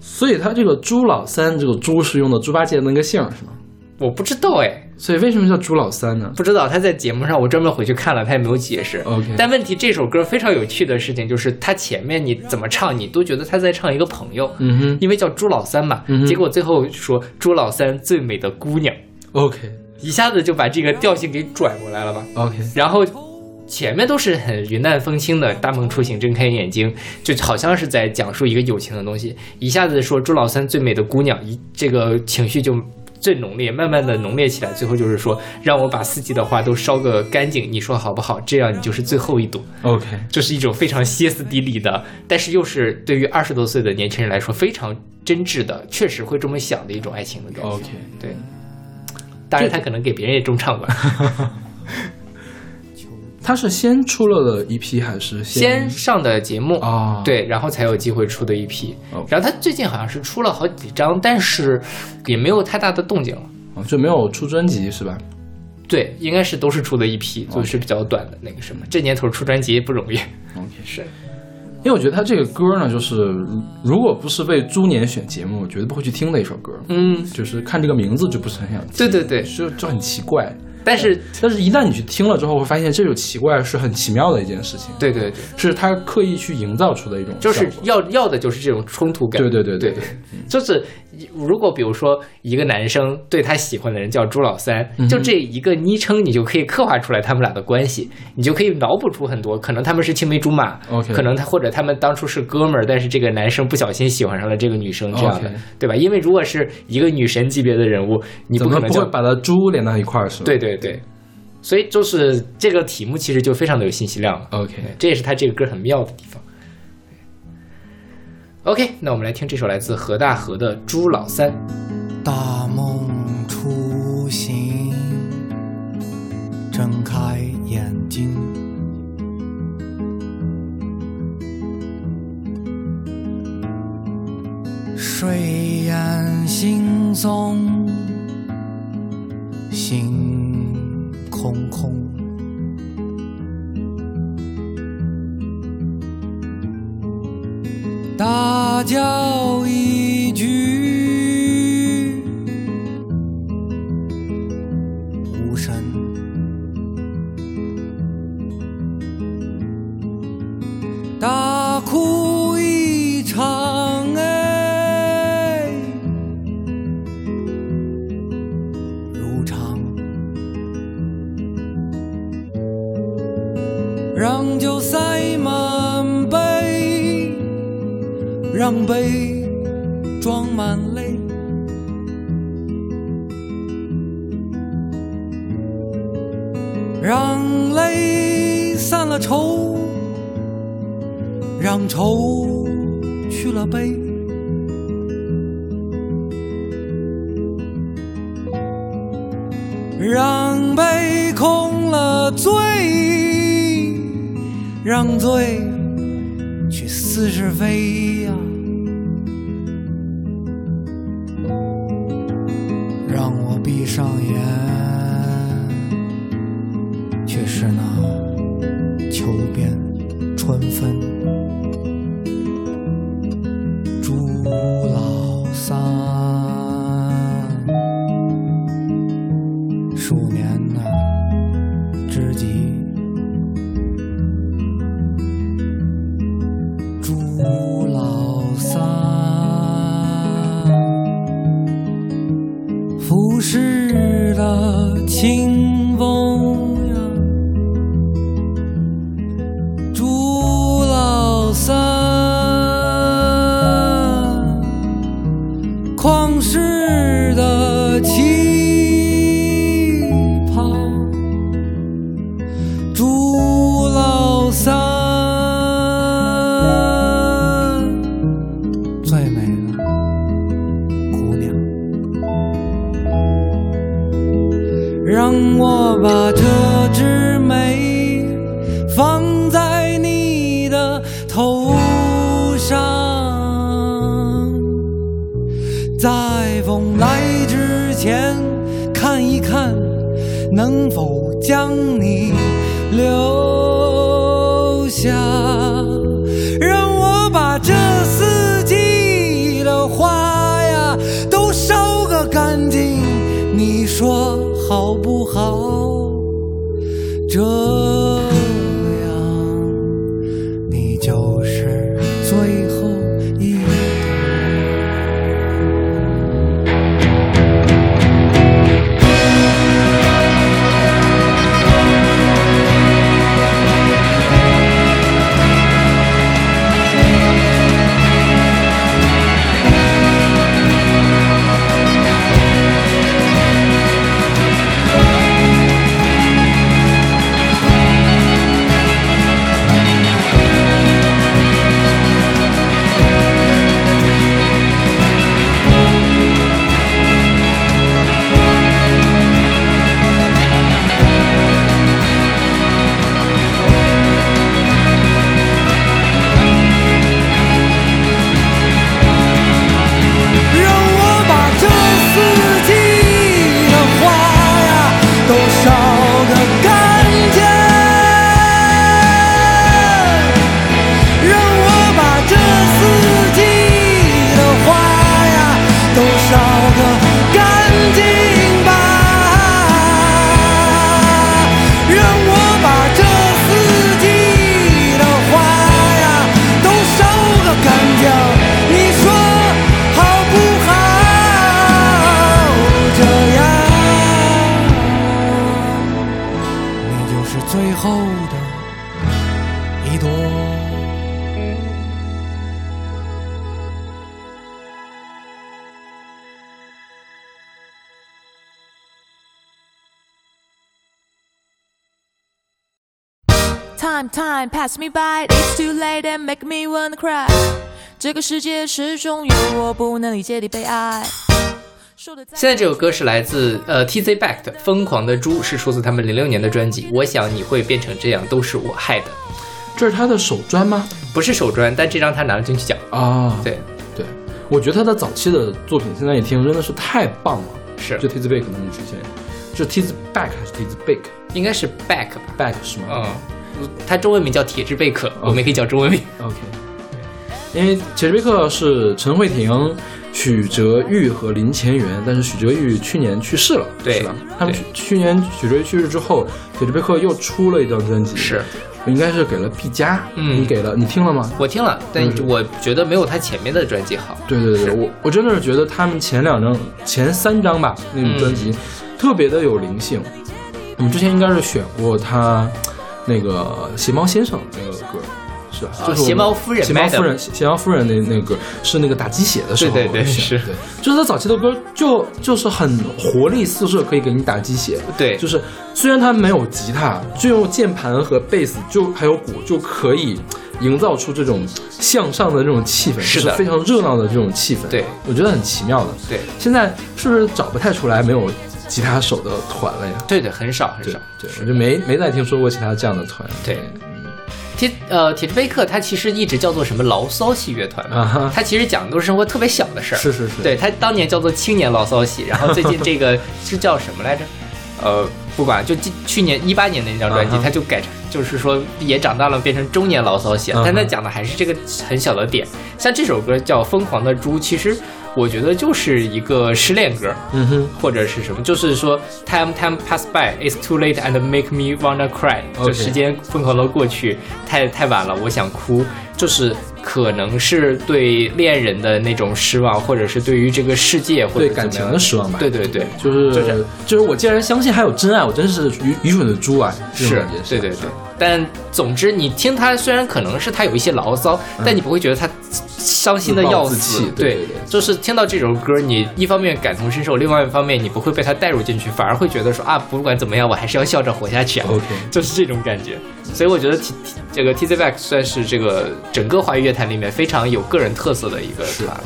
所以他这个朱老三，这个朱是用的猪八戒的那个姓是吗？我不知道哎，所以为什么叫朱老三呢？不知道他在节目上，我专门回去看了，他也没有解释。OK 但问题这首歌非常有趣的事情就是，他前面你怎么唱，你都觉得他在唱一个朋友，嗯哼因为叫朱老三嘛。嗯结果最后说朱老三最美的姑娘，，OK 一下子就把这个调性给转过来了吧。OK，然后前面都是很云淡风轻的，大梦初醒，睁开眼睛，就好像是在讲述一个友情的东西。一下子说朱老三最美的姑娘，一这个情绪就最浓烈，慢慢的浓烈起来，最后就是说让我把四季的花都烧个干净，你说好不好？这样你就是最后一朵。OK，这是一种非常歇斯底里的，但是又是对于二十多岁的年轻人来说非常真挚的，确实会这么想的一种爱情的感觉。OK 对，当然他可能给别人也中唱吧。他是先出了的一批还是先上的节目啊？对，然后才有机会出的一批。然后他最近好像是出了好几张，但是也没有太大的动静了。哦，就没有出专辑是吧？对，应该是都是出的一批，就是比较短的那个什么。这年头出专辑不容易。OK 是，因为我觉得他这个歌呢，就是如果不是为猪年选节目，我绝对不会去听的一首歌。嗯，就是看这个名字就不是很想听，对对对。就就很奇怪。但是，但是，一旦你去听了之后，会发现这种奇怪是很奇妙的一件事情，对对对，是他刻意去营造出的一种，就是要要的就是这种冲突感。对对。对对对，就是如果比如说一个男生对他喜欢的人叫朱老三，嗯就这一个昵称，你就可以刻画出来他们俩的关系，你就可以脑补出很多，可能他们是青梅竹马可能他或者他们当初是哥们儿，但是这个男生不小心喜欢上了这个女生，这样的对吧？因为如果是一个女神级别的人物，你不可能叫不会把他猪连到一块儿是吧？对对对，所以就是这个题目其实就非常的有信息量了。，OK，这也是他这个歌很妙的地方。OK，那我们来听这首来自何大河的《朱老三》。大梦初醒，睁开眼睛，睡眼惺忪，心空空。大叫一句，让杯装满泪。让泪散了愁，让愁去了悲。让杯空了醉，让醉 pass me by. It's too late and make me wanna cry. 这个世界始终有我不能理解的悲哀。说得再现在这首歌是来自呃 TZ Back 的《疯狂的猪》，是出自他们零六年的专辑《我想你会变成这样，都是我害的》，这是他的首专吗？不是首专，但这张他拿了金曲奖。啊，对，对，我觉得他的早期的作品现在一听真的是太棒了。是就 Tiz Back 他们之前，是 Tiz Back 还是 Tiz Back？Back 应该是 Back 吧？是吗？嗯，他中文名叫铁之贝壳，我们也可以叫中文名。OK，因为铁之贝克是陈慧婷、许哲玉和林前元，但是许哲玉去年去世了，对是吧？他们去去年许哲玉去世之后，铁之贝克又出了一张专辑，是，应该是给了毕加，嗯你给了，你听了吗？我听了，但嗯我觉得没有他前面的专辑好。对对对，我我真的是觉得他们前两张、前三张吧，那种专辑、特别的有灵性。我们之前应该是选过他那个邪猫先生那个歌，是就是我们邪猫夫人邪猫夫人，邪猫夫人那那个歌是那个打鸡血的时候，对对对是对，就是他早期的歌就就是很活力四射，可以给你打鸡血。对就是虽然他没有吉他，就用键盘和贝斯，就还有鼓就可以营造出这种向上的这种气氛，是的就是非常热闹的这种气氛。对，我觉得很奇妙的。对现在是不是找不太出来没有吉他手的团了呀？对对，很少很少。对，我就没没再听说过其他这样的团。对铁呃铁之贝克，他其实一直叫做什么牢骚系乐团他其实讲的都是生活特别小的事儿。是是是对他当年叫做青年牢骚系，然后最近这个是叫什么来着？呃，不管，就今去年一八年的那张专辑，他就改成就是说也长大了，变成中年牢骚系了但他讲的还是这个很小的点。像这首歌叫《疯狂的猪》，其实我觉得就是一个失恋歌，嗯哼，或者是什么，就是说 time time pass by, it's too late and make me wanna cry，OK 就时间疯狂的过去，太太晚了，我想哭，就是可能是对恋人的那种失望，或者是对于这个世界或者对感情的失望吧。对对对，就是就是就是我既然相信还有真爱，我真是愚愚蠢的猪啊！是，对对对。但总之，你听他虽然可能是他有一些牢骚，但你不会觉得他伤心的要死。对对对就是听到这首歌，你一方面感同身受，另外一方面你不会被他带入进去，反而会觉得说啊，不管怎么样，我还是要笑着活下去啊。OK 就是这种感觉。所以我觉得 T T 这个 TZ Back 算是这个整个华语乐坛里面非常有个人特色的一个团了。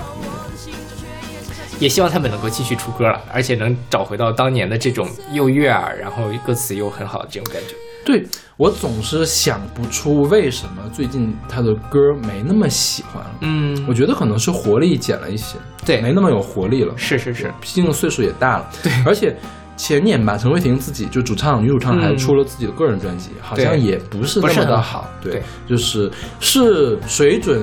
也希望他们能够继续出歌了，而且能找回到当年的这种又悦耳，然后歌词又很好的这种感觉。对我总是想不出为什么最近他的歌没那么喜欢了。嗯我觉得可能是活力减了一些，对没那么有活力了。是是是，毕竟岁数也大了。对，而且前年吧，陈慧婷自己就主唱、女主唱还出了自己的个人专辑，好像也不是那么的好对就是是水准。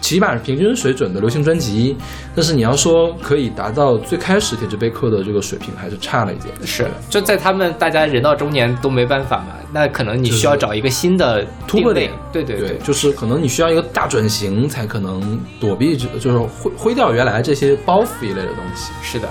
起码是平均水准的流行专辑，但是你要说可以达到最开始铁质贝克的这个水平，还是差了一点。是，就在他们大家人到中年都没办法嘛，那可能你需要找一个新的突破点对对对，就是可能你需要一个大转型，才可能躲避这，就是挥挥掉原来这些包袱一类的东西。是的，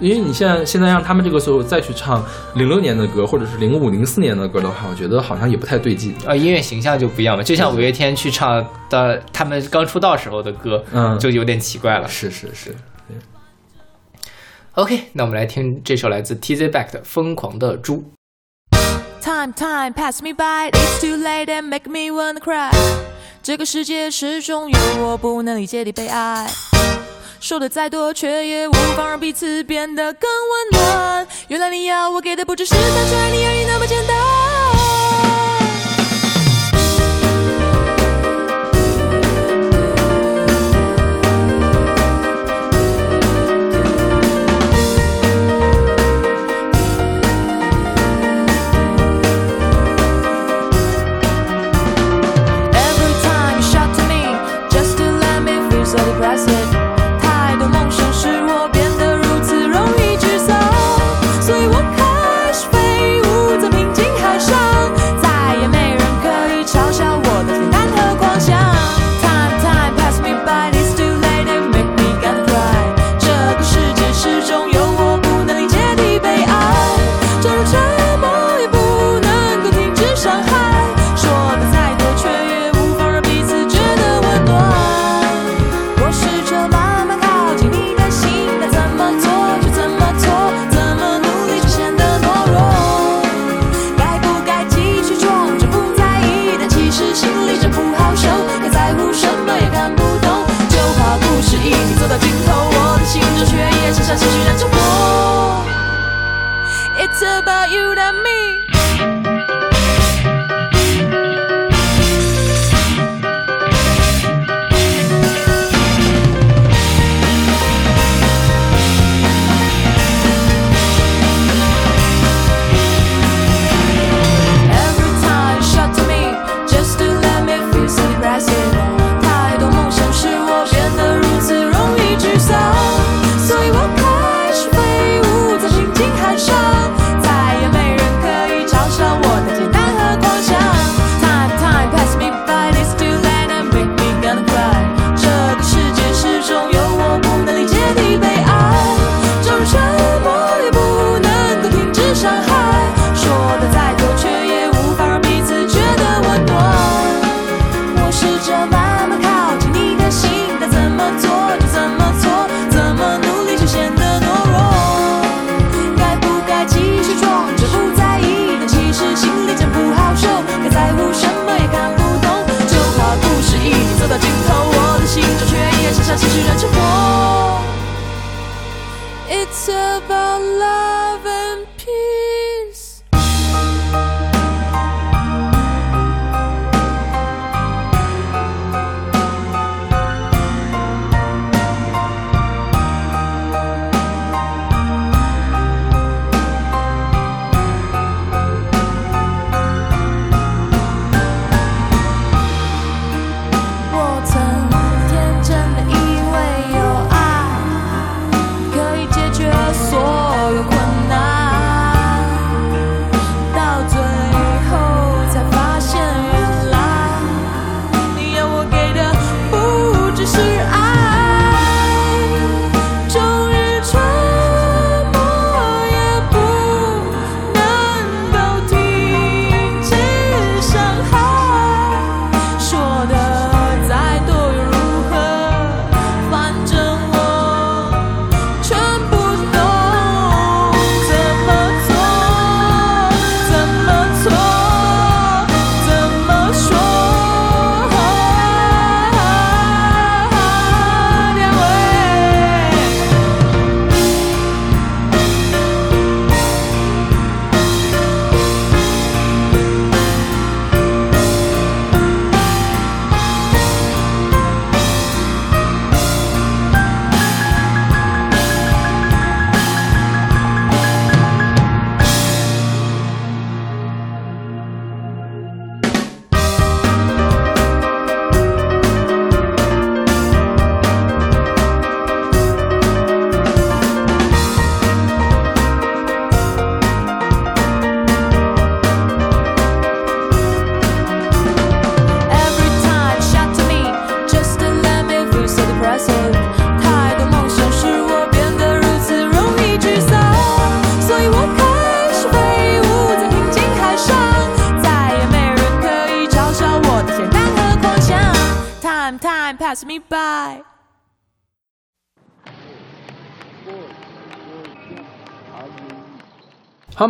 因为你现在现在让他们这个时候再去唱零六年的歌，或者是零五零四年的歌的话，我觉得好像也不太对劲。呃，音乐形象就不一样了，就像五月天去唱的他们刚出道时候的歌，嗯就有点奇怪了。是是是，OK，那我们来听这首来自 TZ Back 的《疯狂的猪》。Time, time, pass me by. It's too late and make me wanna cry. 这个世界始终有我不能理解的悲哀。说的再多，却也无法让彼此变得更温暖。原来你要我给的不只是单纯爱你而已那么简单。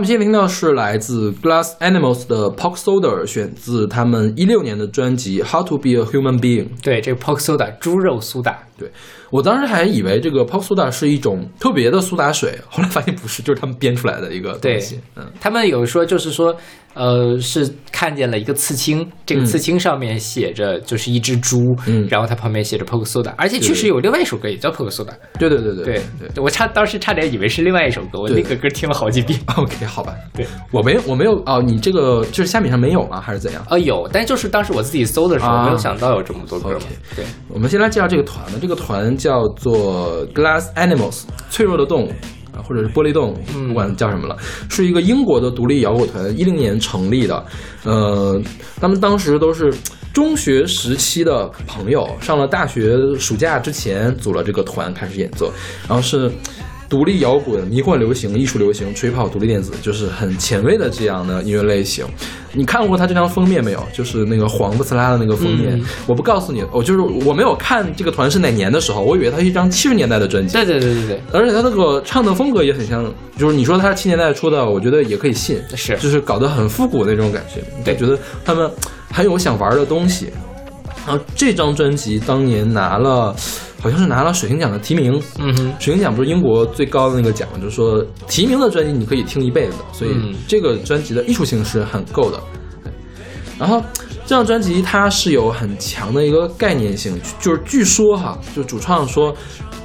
好，我们现在听到是来自 Glass Animals 的 p o k Soda，选自他们一六年的专辑《How to Be a Human Being》。对，这个 pork soda 猪肉苏打，对我当时还以为这个 Pop Soda 是一种特别的苏打水，后来发现不是，就是他们编出来的一个东对西。嗯，他们有说就是说，呃，是看见了一个刺青，这个刺青上面写着就是一只猪，嗯然后它旁边写着 pork soda，而且确实有另外一首歌也叫 pork soda。对对对对对对。我差当时差点以为是另外一首歌，我那个歌听了好几遍。OK，好吧，对，我没有，我没有哦，你这个就是虾米上没有吗？还是怎样？呃，有，但就是当时我自己搜的时候，啊没有想到有这么多歌嘛。对，我们先来介绍这个团吧。这个团叫做 Glass Animals，脆弱的动物啊，或者是玻璃动物，嗯不管叫什么了，是一个英国的独立摇滚团，一零年成立的。呃，他们当时都是中学时期的朋友，上了大学暑假之前组了这个团开始演奏，然后是。独立摇滚、迷幻流行、艺术流行、吹泡、独立电子，就是很前卫的这样的音乐类型。你看过他这张封面没有？就是那个黄不呲啦的那个封面。嗯我不告诉你，我就是我没有看这个团是哪年的时候，我以为它是一张七十年代的专辑。对对对对对，而且他那个唱的风格也很像，就是你说他是七年代出的，我觉得也可以信，是就是搞得很复古那种感觉，对就觉得他们很有想玩的东西。然后这张专辑当年拿了，好像是拿了水星奖的提名，嗯哼，水星奖不是英国最高的那个奖，就是说提名的专辑你可以听一辈子，所以嗯这个专辑的艺术性是很够的。对然后这张专辑它是有很强的一个概念性，就是据说哈，就主创说，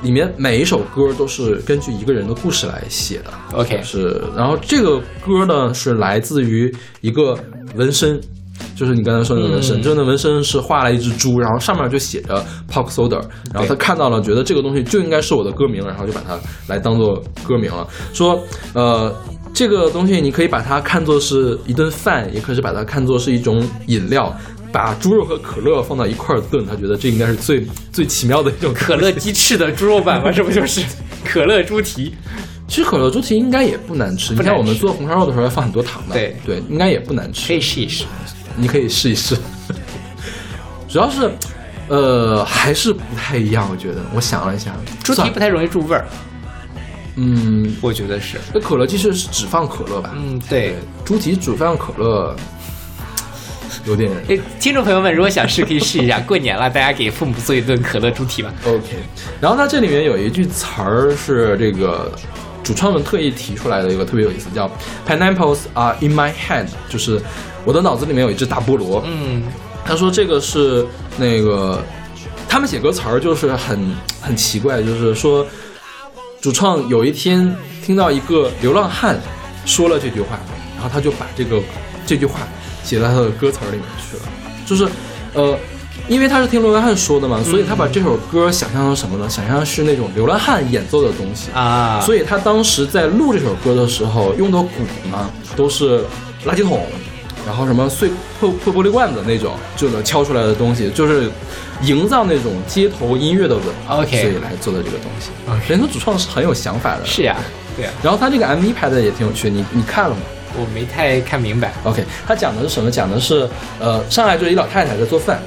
里面每一首歌都是根据一个人的故事来写的。OK 是，然后这个歌呢是来自于一个纹身。就是你刚才说的那个纹身，嗯这个纹身是画了一只猪，然后上面就写着 Pop Soda，然后他看到了，觉得这个东西就应该是我的歌名，然后就把它来当做歌名了。说，呃，这个东西你可以把它看作是一顿饭，也可以把它看作是一种饮料。把猪肉和可乐放到一块儿炖，他觉得这应该是最最奇妙的一种可乐鸡翅的猪肉版吧，这不就是可乐猪蹄？其实可乐猪蹄应该也不难吃，你看我们做红烧肉的时候要放很多糖的，对对，应该也不难可吃，以试一试。你可以试一试。主要是，呃，还是不太一样，我觉得。我想了一下，猪蹄不太容易入味儿，嗯，我觉得是。那可乐鸡翅是只放可乐吧？嗯，对。猪蹄只放可乐，有点哎，听众朋友们，如果想试，可以试一下。过年了，大家给父母做一顿可乐猪蹄吧。OK。然后它这里面有一句词儿是这个主创们特意提出来的一个特别有意思，叫 “Pineapples are in my head”，就是我的脑子里面有一只大菠萝。嗯，他说这个是那个他们写歌词儿就是很很奇怪，就是说主创有一天听到一个流浪汉说了这句话，然后他就把这个这句话写到他的歌词儿里面去了，就是呃。因为他是听流浪汉说的嘛，所以他把这首歌想象成什么呢？想象是那种流浪汉演奏的东西啊所以他当时在录这首歌的时候用的鼓呢，都是垃圾桶，然后什么碎破破玻璃罐子那种，就能敲出来的东西，就是营造那种街头音乐的文化 OK 所以来做的这个东西。人家主创是很有想法的。是呀，对呀，然后他这个 MV 拍的也挺有趣，你你看了吗我没太看明白。？OK，他讲的是什么？讲的是呃，上来就是一老太太在做饭，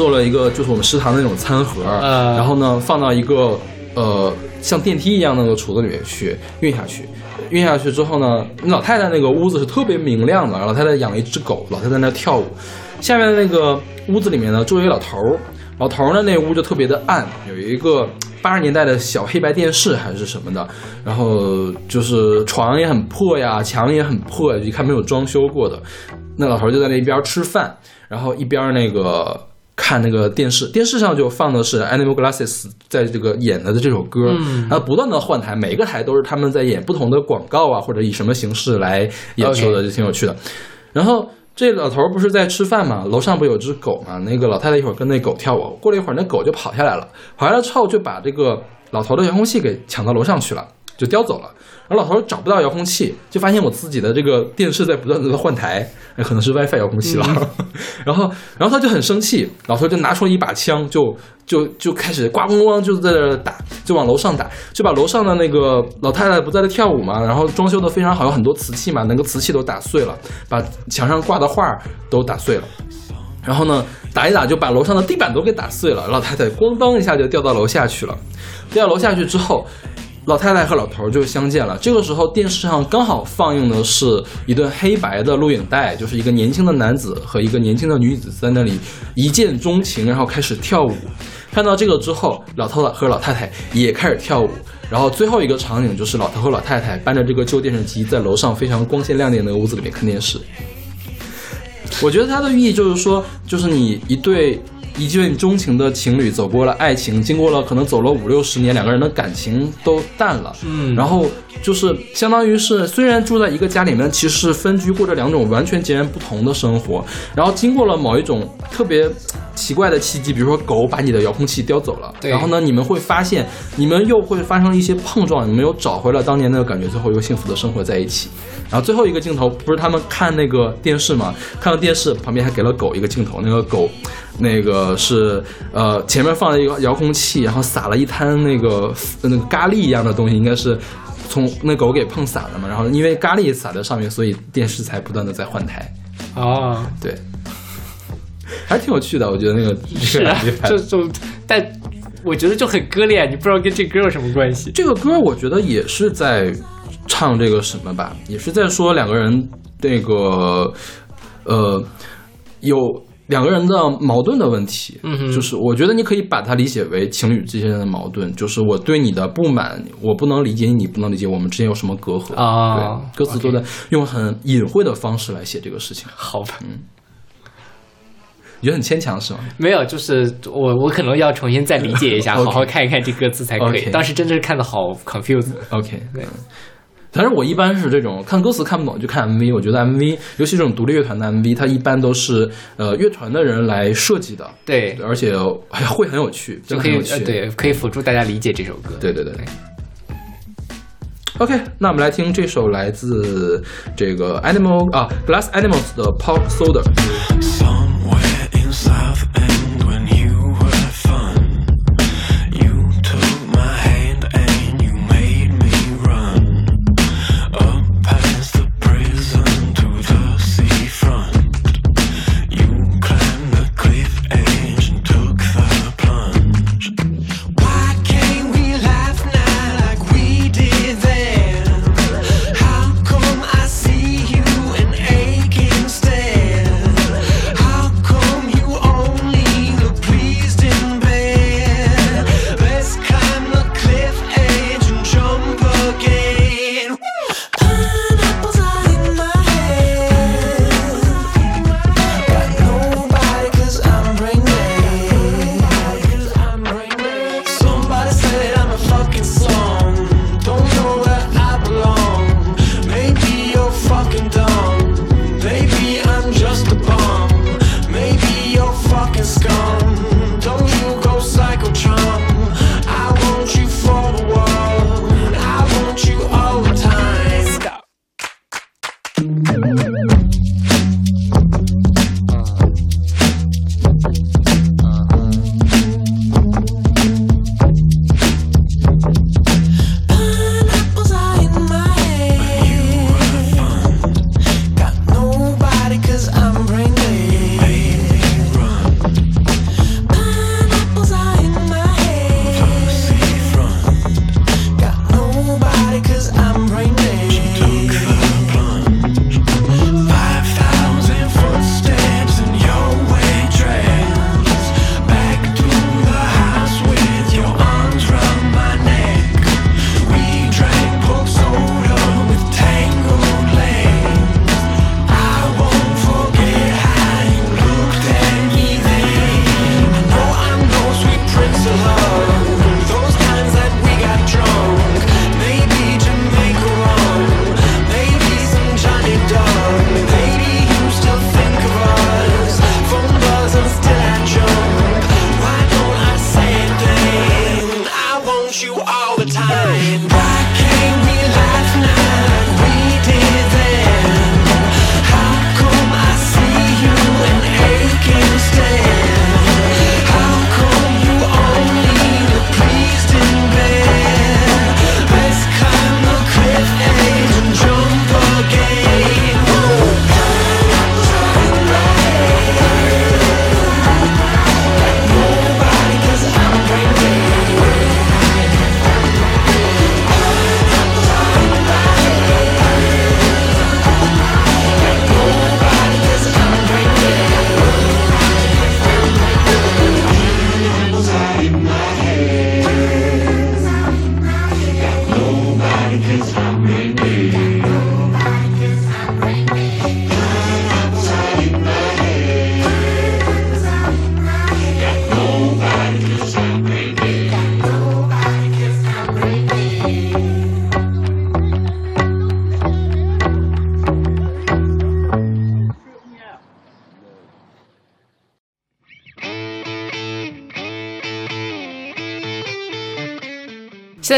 做了一个就是我们食堂的那种餐盒，呃然后呢放到一个呃像电梯一样的那个橱子里面去运下去。运下去之后呢，老太太那个屋子是特别明亮的，老太太养了一只狗，老太太在那跳舞。下面的那个屋子里面呢，住了一老头儿，老头儿呢那屋就特别的暗，有一个八十年代的小黑白电视还是什么的，然后就是床也很破呀，墙也很破，一看没有装修过的。那老头就在那一边吃饭，然后一边那个看那个电视，电视上就放的是 Animal Glasses 在这个演的这首歌，嗯然后不断的换台，每个台都是他们在演不同的广告啊，或者以什么形式来演出的就挺有趣的。然后这老头儿不是在吃饭嘛，楼上不有只狗嘛？那个老太太一会儿跟那狗跳舞，过了一会儿那狗就跑下来了，跑下来之后就把这个老头的遥控器给抢到楼上去了，就叼走了。然后老头找不到遥控器，就发现我自己的这个电视在不断的换台，那可能是 WiFi 遥控器了。然后，然后他就很生气，老头就拿出了一把枪，就就就开始咣咣咣就在这打，就往楼上打，就把楼上的那个老太太不在这跳舞嘛，然后装修的非常好，有很多瓷器嘛，那个瓷器都打碎了，把墙上挂的画都打碎了。然后呢，打一打就把楼上的地板都给打碎了，老太太咣当一下就掉到楼下去了。掉到楼下去之后，老太太和老头就相见了。这个时候电视上刚好放映的是一段黑白的录影带，就是一个年轻的男子和一个年轻的女子在那里一见钟情，然后开始跳舞。看到这个之后，老头和老太太也开始跳舞。然后最后一个场景就是老头和老太太搬着这个旧电视机在楼上非常光鲜亮丽的那个屋子里面看电视。我觉得它的寓意就是说，就是你一对一见钟情的情侣走过了爱情，经过了可能走了五六十年，两个人的感情都淡了，嗯。然后就是相当于是虽然住在一个家里面，其实是分居过着两种完全截然不同的生活，然后经过了某一种特别奇怪的契机，比如说狗把你的遥控器叼走了，对。然后呢，你们会发现你们又会发生一些碰撞，你们又找回了当年那个感觉，最后又幸福的生活在一起。然后最后一个镜头不是他们看那个电视嘛？看到电视旁边还给了狗一个镜头，那个狗，那个是呃前面放了一个遥控器，然后撒了一滩那个那个咖喱一样的东西，应该是从那狗给碰洒了嘛。然后因为咖喱洒在上面，所以电视才不断的在换台。哦，对，还挺有趣的，我觉得那个是啊 这个，这种，但我觉得就很割裂，你不知道跟这歌有什么关系。这个歌我觉得也是在唱这个什么吧，也是在说两个人那个呃有两个人的矛盾的问题。就是我觉得你可以把它理解为情侣之间的矛盾，就是我对你的不满，我不能理解你，你不能理解我们之间有什么隔阂。啊对，歌词都在用很隐晦的方式来写这个事情，好吧，你觉得很牵强是吗？没有，就是我我可能要重新再理解一下 好好看一看这歌词才可以。当时真的是看的好 confused。OK，对嗯。反正我一般是这种看歌词看不懂就看 MV，我觉得 MV，尤其这种独立乐团的 MV，它一般都是呃乐团的人来设计的，对，而且哎会很有趣，就很有趣。呃对，可以辅助大家理解这首歌。对对对对 OK，那我们来听这首来自这个 Animal 啊 Glass Animals 的 Pop Soda。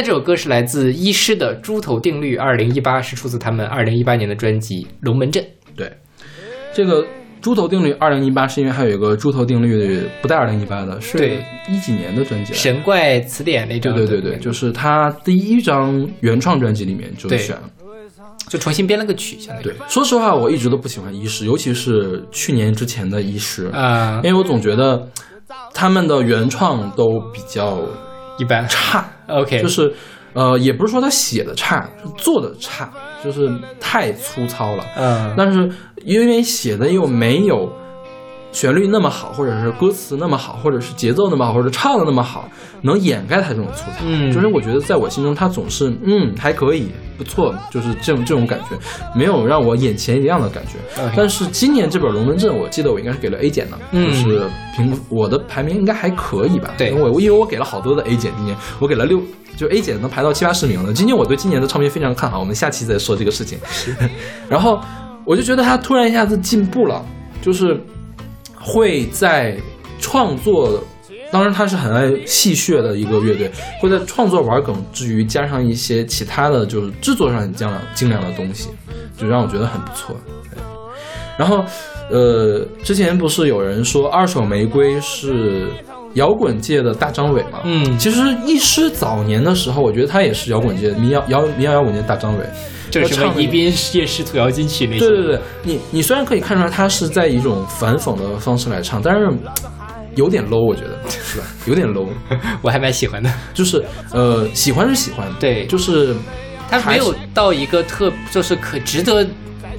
在这首歌是来自医师的《猪头定律》，二零一八是出自他们二零一八年的专辑《龙门阵》。对，这个猪头定律二零一八是因为还有一个猪头定律不带二零一八的，是对一几年的专辑。神怪词典那对张，对对对，就是他第一张原创专辑里面就选了。就重新编了个曲，相当于对，说实话，我一直都不喜欢医师，尤其是去年之前的医师，啊、因为我总觉得他们的原创都比较一般。差，OK，就是呃，也不是说他写的差，是做的差，就是太粗糙了。嗯，但是因为写的又没有旋律那么好，或者是歌词那么好，或者是节奏那么好，或者唱的那么好，能掩盖他这种粗糙。嗯就是我觉得在我心中，他总是嗯还可以，不错，就是这种这种感觉，没有让我眼前一亮的感觉。但是今年这本《龙门阵》，我记得我应该是给了 A 减的，嗯就是评我的排名应该还可以吧？对因为我因为我给了好多的 A 减，今年我给了六。就 A 减能排到七八十名了。今年我对今年的唱片非常看好，我们下期再说这个事情。然后我就觉得他突然一下子进步了，就是会在创作，当然他是很爱戏谑的一个乐队，会在创作玩梗之余加上一些其他的就是制作上很精良精良的东西，就让我觉得很不错。对然后，呃，之前不是有人说二手玫瑰是摇滚界的大张伟嘛？嗯其实一师早年的时候，我觉得他也是摇滚界民谣摇民谣摇滚界的大张伟。这是什么宜宾夜市土窑金曲那些？对对对，你你虽然可以看出来他是在以一种反讽的方式来唱，但是有点 low，我觉得是吧？有点 low，我还蛮喜欢的。就是呃，喜欢是喜欢，对就是他没有到一个特，就是可值得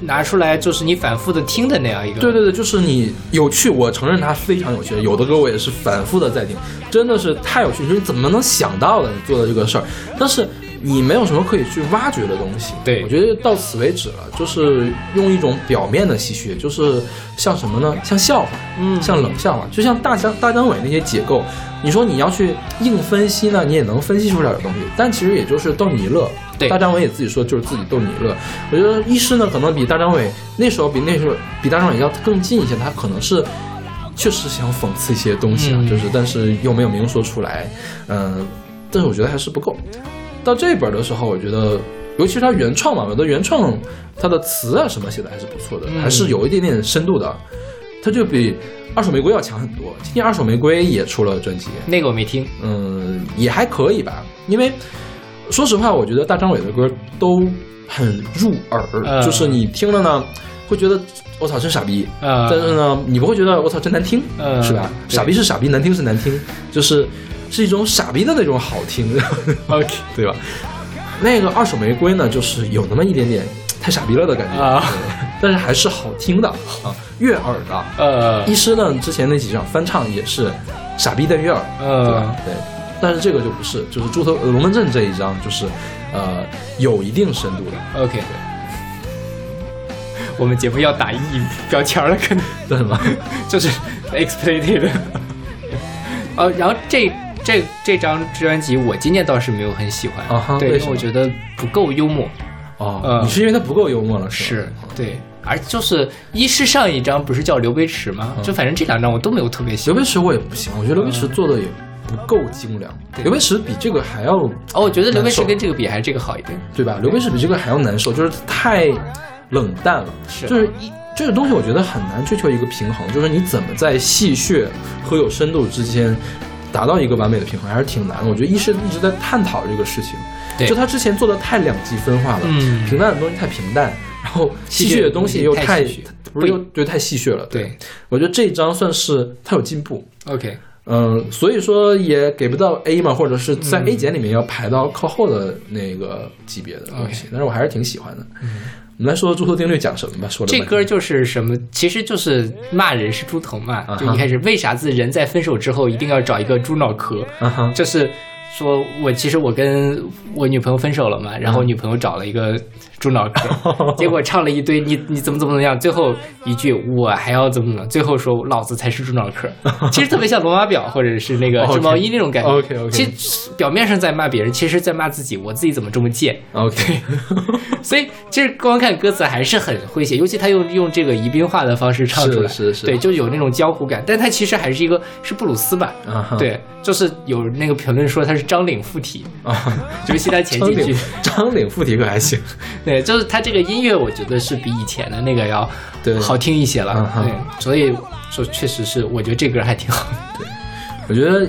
拿出来，就是你反复的听的那样一个。对对对，就是你有趣，我承认它非常有趣。有的歌我也是反复的在听，真的是太有趣。你说你怎么能想到的？你做的这个事儿，但是你没有什么可以去挖掘的东西。对我觉得到此为止了，就是用一种表面的戏谑，就是像什么呢？像笑话，嗯像冷笑话，就像大张大张伟那些解构。你说你要去硬分析呢，你也能分析出点东西，但其实也就是逗你乐。对大张伟也自己说就是自己逗你乐。我觉得医师呢，可能比大张伟那时候比那时候比大张伟要更近一些，他可能是确实想讽刺一些东西啊，嗯就是但是又没有明说出来，嗯、但是我觉得还是不够。到这本的时候，我觉得。尤其是他原创嘛，我觉得原创他的词啊什么写的还是不错的，嗯还是有一点点深度的，他就比二手玫瑰要强很多。今年二手玫瑰也出了专辑，那个我没听。嗯，也还可以吧。因为说实话，我觉得大张伟的歌都很入耳，嗯就是你听了呢，会觉得我操真傻逼，呃，但是呢，你不会觉得我操真难听，嗯是吧？傻逼是傻逼，难听是难听，就是是一种傻逼的那种好听，OK 对吧？那个二手玫瑰呢，就是有那么一点点太傻逼了的感觉，但是还是好听的啊，悦耳的。呃医师呢，之前那几张翻唱也是傻逼的悦耳，对吧呃，？对，但是这个就不是，就是猪头呃龙门阵这一张就是呃有一定深度的，OK。我们节目要打意义标签了，可能 对吗？就是 exploited。呃，然后这这这张专辑我今年倒是没有很喜欢，对，啊哈为什么因为我觉得不够幽默。哦，呃你是因为它不够幽默了，是是？对，而就是一是上一张不是叫刘培池吗？就反正这两张我都没有特别喜欢。刘培池我也不喜欢，我觉得刘培池做的也不够精良，对刘培池比这个还要哦，我觉得刘培池跟这个比还是这个好一点。对吧？刘培池比这个还要难受，就是太冷淡了，是就是一这个东西，我觉得很难追求一个平衡，就是你怎么在戏谑和有深度之间达到一个完美的平衡，还是挺难的。我觉得医生一直在探讨这个事情，对。就他之前做的太两极分化了，嗯。平淡的东西太平淡，然后戏戏谑的东西又太太不是又对太戏谑了。对。我觉得这一章算是他有进步，，OK，嗯，所以说也给不到 A 嘛，或者是在嗯。A 减里面要排到靠后的那个级别的东西但是我还是挺喜欢的。我们来说说猪头定律讲什么吧，说了这歌就是什么？其实就是骂人是猪头嘛。就一开始为啥子人在分手之后一定要找一个猪脑壳？就是说我其实我跟我女朋友分手了嘛，然后女朋友找了一个猪脑壳，结果唱了一堆你你怎么怎么怎么样，最后一句我还要怎么怎么，最后说老子才是猪脑壳，其实特别像罗马表或者是那个织毛衣那种感觉。OK，OK。其实表面上在骂别人，其实在骂自己，我自己怎么这么贱。OK，所以其实光看歌词还是很诙谐，尤其他用用这个宜宾话的方式唱出来，是是是。对，就有那种江湖感。但他其实还是一个是布鲁斯吧，对，就是有那个评论说他是张领附体，啊，尤其他前几句。张领，张领附体可还行，对，就是他这个音乐，我觉得是比以前的那个要对好听一些了，所以说确实是，我觉得这歌还挺好对。我觉得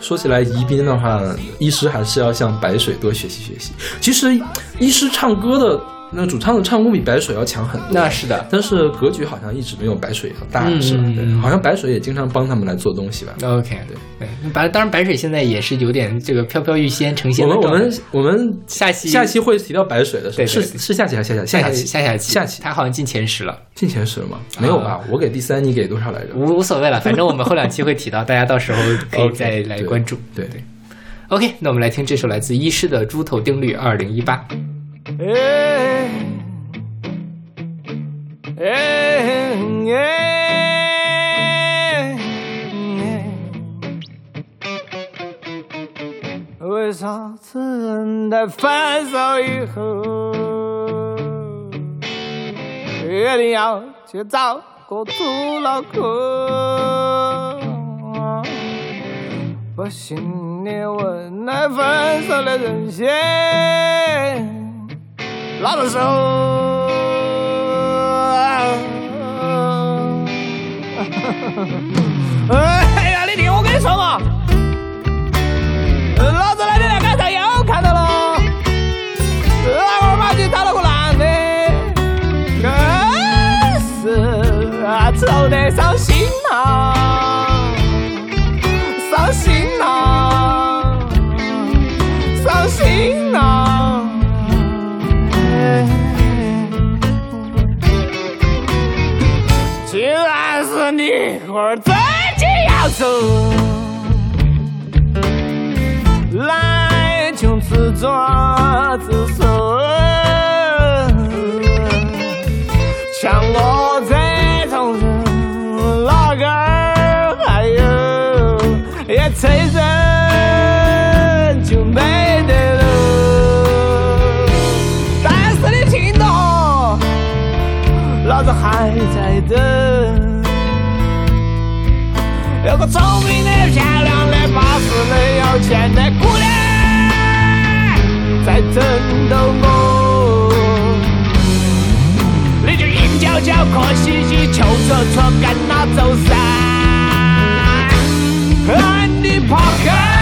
说起来宜宾的话，医师还是要向白水多学习学习。其实医师唱歌的那主唱的唱功比白水要强很多，那是的但是格局好像一直没有白水要大，嗯是吧？好像白水也经常帮他们来做东西吧。OK，对对，白当然白水现在也是有点这个飘飘欲仙成我仙我。们我们我们下期下期会提到白水的，是是下期还是下下下期下下期下期他好像进前十了，进前十了吗？没有吧？我给第三，你给多少来着？无无所谓了，反正我们后两期会提到，大家到时候可以再来对关注。对对，OK，那我们来听这首来自医师的《猪头定律二零一八》。哎哎哎为啥子人在分手以后，一定要去找个猪脑壳？把心里问：那分手的人先拉着手。哎呀，你听我跟你说嘛，老子来的然是你儿自己要走，来就自作自受。像我聪明的、漂亮的、巴适的、要钱的姑娘在争斗我。你就硬悄悄、可惜兮、求戳戳跟他走噻。喊你跑开，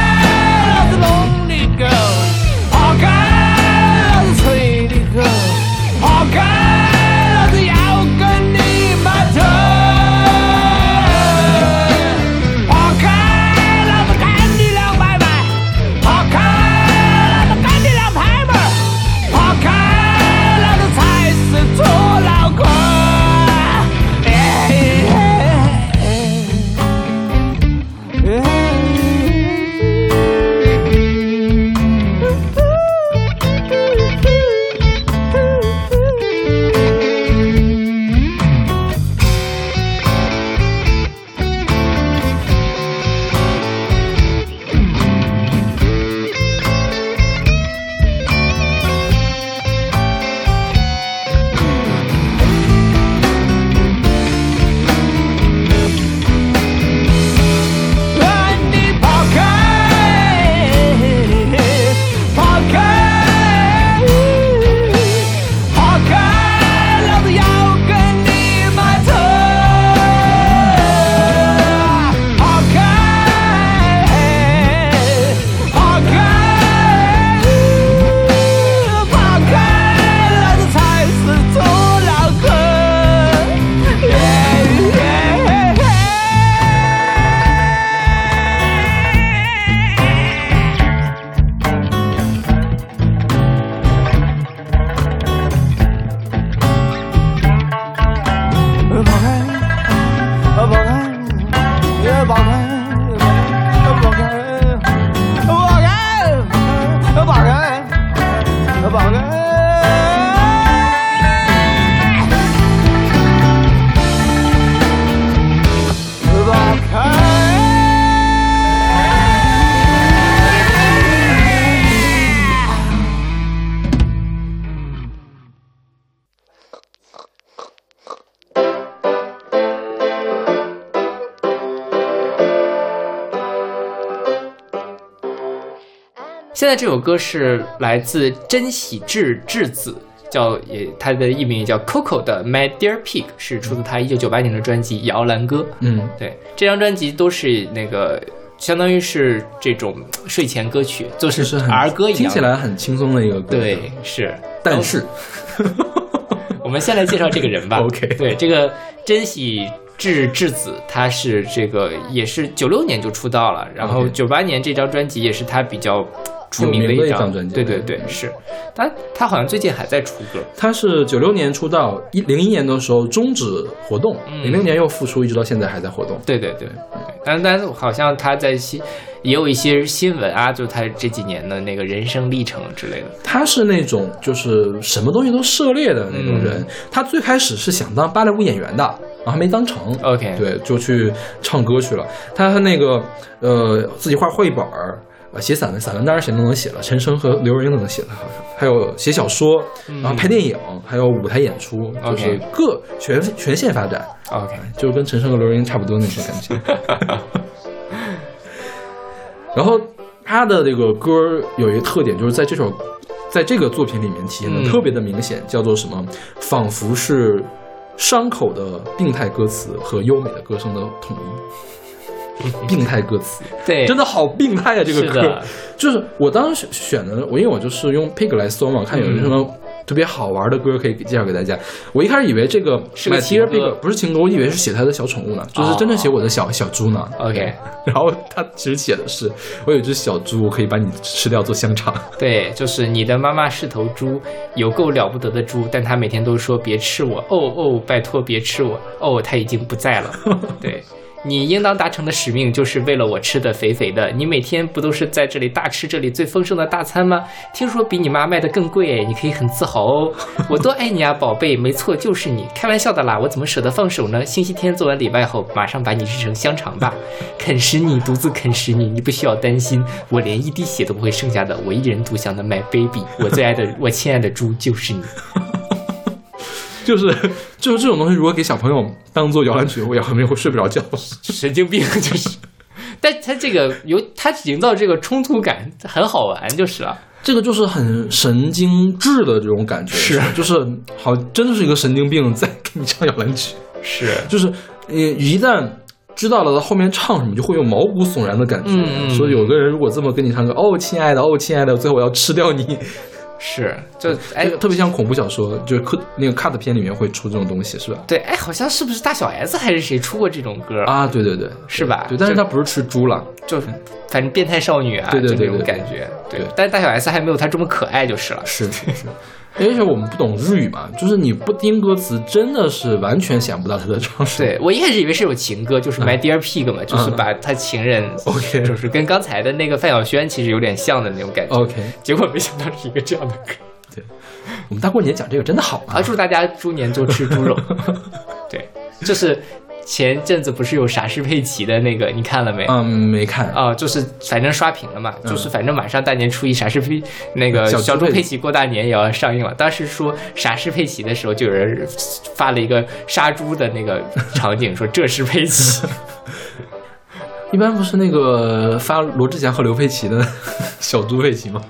在这首歌是来自真喜智智子。叫也，他的艺名也叫 Coco 的 My Dear Pig 是出自他一九九八年的专辑《摇篮歌》。嗯，对，这张专辑都是那个，相当于是这种睡前歌曲，就就是儿歌一样。听起来很轻松的一个歌。对，是。但是 我们先来介绍这个人吧。OK 对，这个真喜智智子，他是这个也是九六年就出道了，然后九八年这张专辑也是他比较出名的一一张专辑对对对，是。但他好像最近还在出歌。他是九六年出道，一零一年的时候终止活动，嗯零六年又复出，一直到现在还在活动。对对对，对但但是好像他在新也有一些新闻啊，就他这几年的那个人生历程之类的。他是那种就是什么东西都涉猎的那种人。嗯他最开始是想当芭蕾舞演员的，然后没当成。OK 对，就去唱歌去了。他那个呃，自己画绘本儿。呃，写散文，散文当然谁都能写了，陈升和刘若英都能写的，好像还有写小说，然后拍电影，还有舞台演出，就是各全全线发展，OK，就是跟陈升和刘若英差不多那种感觉。然后他的这个歌有一个特点，就是在这首，在这个作品里面体现的嗯特别的明显，叫做什么？仿佛是伤口的病态歌词和优美的歌声的统一。病态歌词，对，真的好病态啊！这个歌是，就是我当时选的，我因为我就是用 Pig 来搜嘛，看有什么特别好玩的歌可以介绍给大家。我一开始以为这个是个 Pig 不是情歌，我以为是写他的小宠物呢，就是真正写我的小小猪呢。OK，然后他其实写的是，我有一只小猪，我可以把你吃掉做香肠。对，就是你的妈妈是头猪，有够了不得的猪，但她每天都说别吃我，哦哦，拜托别吃我，哦，她已经不在了。对。你应当达成的使命就是为了我吃的肥肥的。你每天不都是在这里大吃这里最丰盛的大餐吗？听说比你妈卖的更贵哎，你可以很自豪哦。我多爱你啊，宝贝！没错，就是你。开玩笑的啦，我怎么舍得放手呢？星期天做完礼拜后，马上把你制成香肠吧，啃食你，独自啃食你，你不需要担心，我连一滴血都不会剩下的。我一人独享的 my baby，我最爱的，我亲爱的猪就是你。就是 就是这种东西，如果给小朋友当做摇篮曲，我小朋友会睡不着觉。神经病就是。但他这个有他营造这个冲突感很好玩，就是了。这个就是很神经质的这种感觉，是 就是好，真的是一个神经病在给你唱摇篮曲，是，就是你一旦知道了他后面唱什么，就会有毛骨悚然的感觉。所以有个人如果这么跟你唱歌，哦，亲爱的，哦，亲爱的，最后我要吃掉你，是，就哎哎，，特别像恐怖小说，就是科那个 cut 片里面会出这种东西，是吧？对，哎，好像是不是大小 S 还是谁出过这种歌？啊，对对对，是吧对，但是就他不是吃猪了，就反正变态少女啊，对对对就那种感觉。对对，但是大小 S 还没有她这么可爱就是了。是是是。而且我们不懂日语嘛，就是你不听歌词，真的是完全想不到他的唱什么。对我一开始以为是有情歌，就是 My Dear Pig 嘛，就是把他情人，嗯 OK 就是跟刚才的那个范晓萱其实有点像的那种感觉。OK，结果没想到是一个这样的歌。对我们大过年讲这个真的好啊啊，！祝大家猪年多吃猪肉。对，就是前阵子不是有傻士佩奇的那个，你看了没？嗯，没看。啊、就是反正刷屏了嘛，就是反正马上大年初一，傻士佩那个小猪佩奇过大年也要上映了。当时说傻士佩奇的时候，就有人发了一个杀猪的那个场景，说这是佩奇。一般不是那个发罗志祥和刘佩奇的小猪佩奇吗？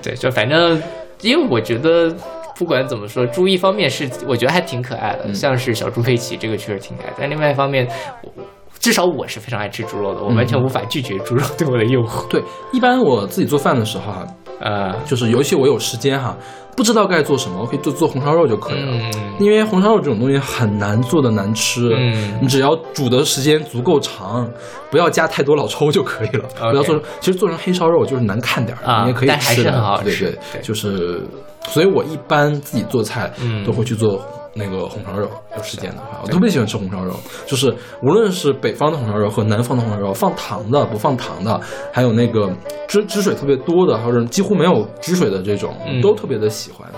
对，就反正因为我觉得。不管怎么说，猪一方面是我觉得还挺可爱的，像是小猪佩奇这个确实挺可爱。但另外一方面，我至少我是非常爱吃猪肉的，我完全无法拒绝猪肉对我的诱惑。对，一般我自己做饭的时候啊，呃，就是尤其我有时间哈，不知道该做什么，我可以做做红烧肉就可以了。嗯因为红烧肉这种东西很难做的难吃，嗯你只要煮的时间足够长，不要加太多老抽就可以了。不要做成，其实做成黑烧肉就是难看点儿，啊你也可以但还吃的，是很好吃对对对就是，所以我一般自己做菜，嗯都会去做那个红烧肉。有时间的话，我特别喜欢吃红烧肉，就是无论是北方的红烧肉和南方的红烧肉，放糖的不放糖的，还有那个汁汁水特别多的，或者几乎没有汁水的这种，嗯都特别的喜欢。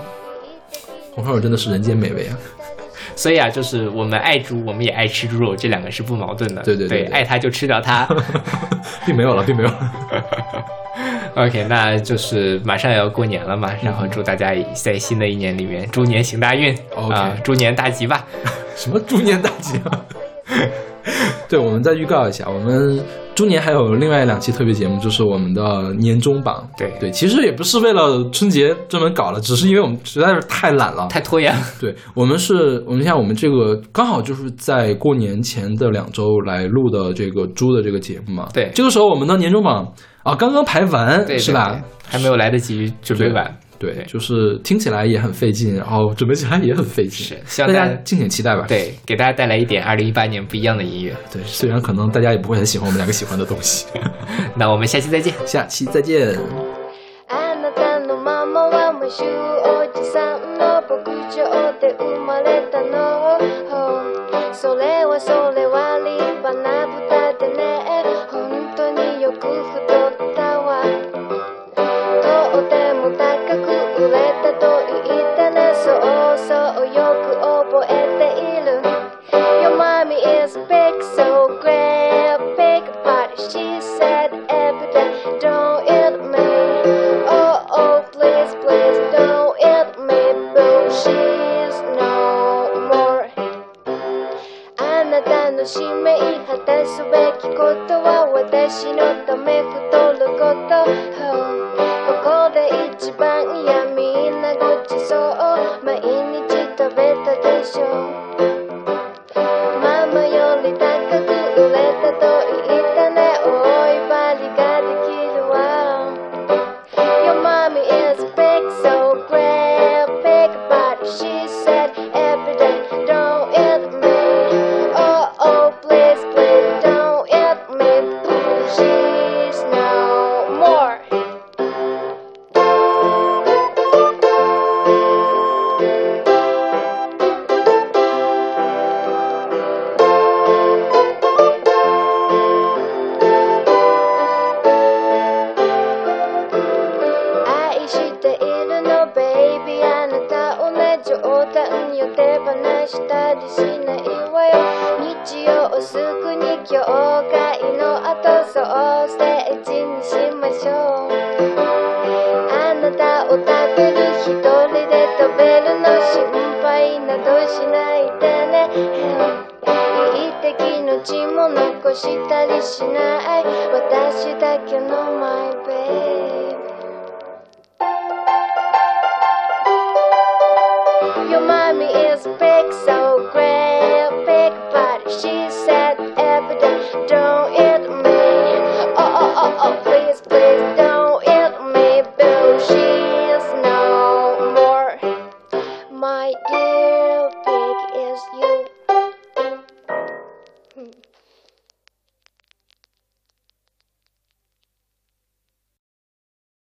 红烧肉真的是人间美味啊！所以啊，就是我们爱猪，我们也爱吃猪肉，这两个是不矛盾的。对对对对爱它就吃掉它。并没有了，并没有了。OK，那就是马上要过年了嘛，然后祝大家在新的一年里面猪年行大运 OK 啊，猪年大吉吧。什么猪年大吉啊？对，我们再预告一下，我们猪年还有另外两期特别节目，就是我们的年终榜。对对，其实也不是为了春节专门搞了，只是因为我们实在是太懒了。太拖延了。对我们是，我们像我们这个刚好就是在过年前的两周来录的这个猪的这个节目嘛。对这个时候我们的年终榜啊刚刚排完，对，是吧？对？对还没有来得及准备完。对，对就是听起来也很费劲，然后准备起来也很费劲。是希望大家大家敬请期待吧。对，给大家带来一点二零一八年不一样的音乐。对，虽然可能大家也不会很喜欢我们两个喜欢的东西。那我们下期再见。下期再见。あなたのママは無臭おじさんの牧場で生まれたのそれはそれは立派な 果たすべきことは私のため太ること、ここで一番いやみんなごちそう。毎日食べたでしょ。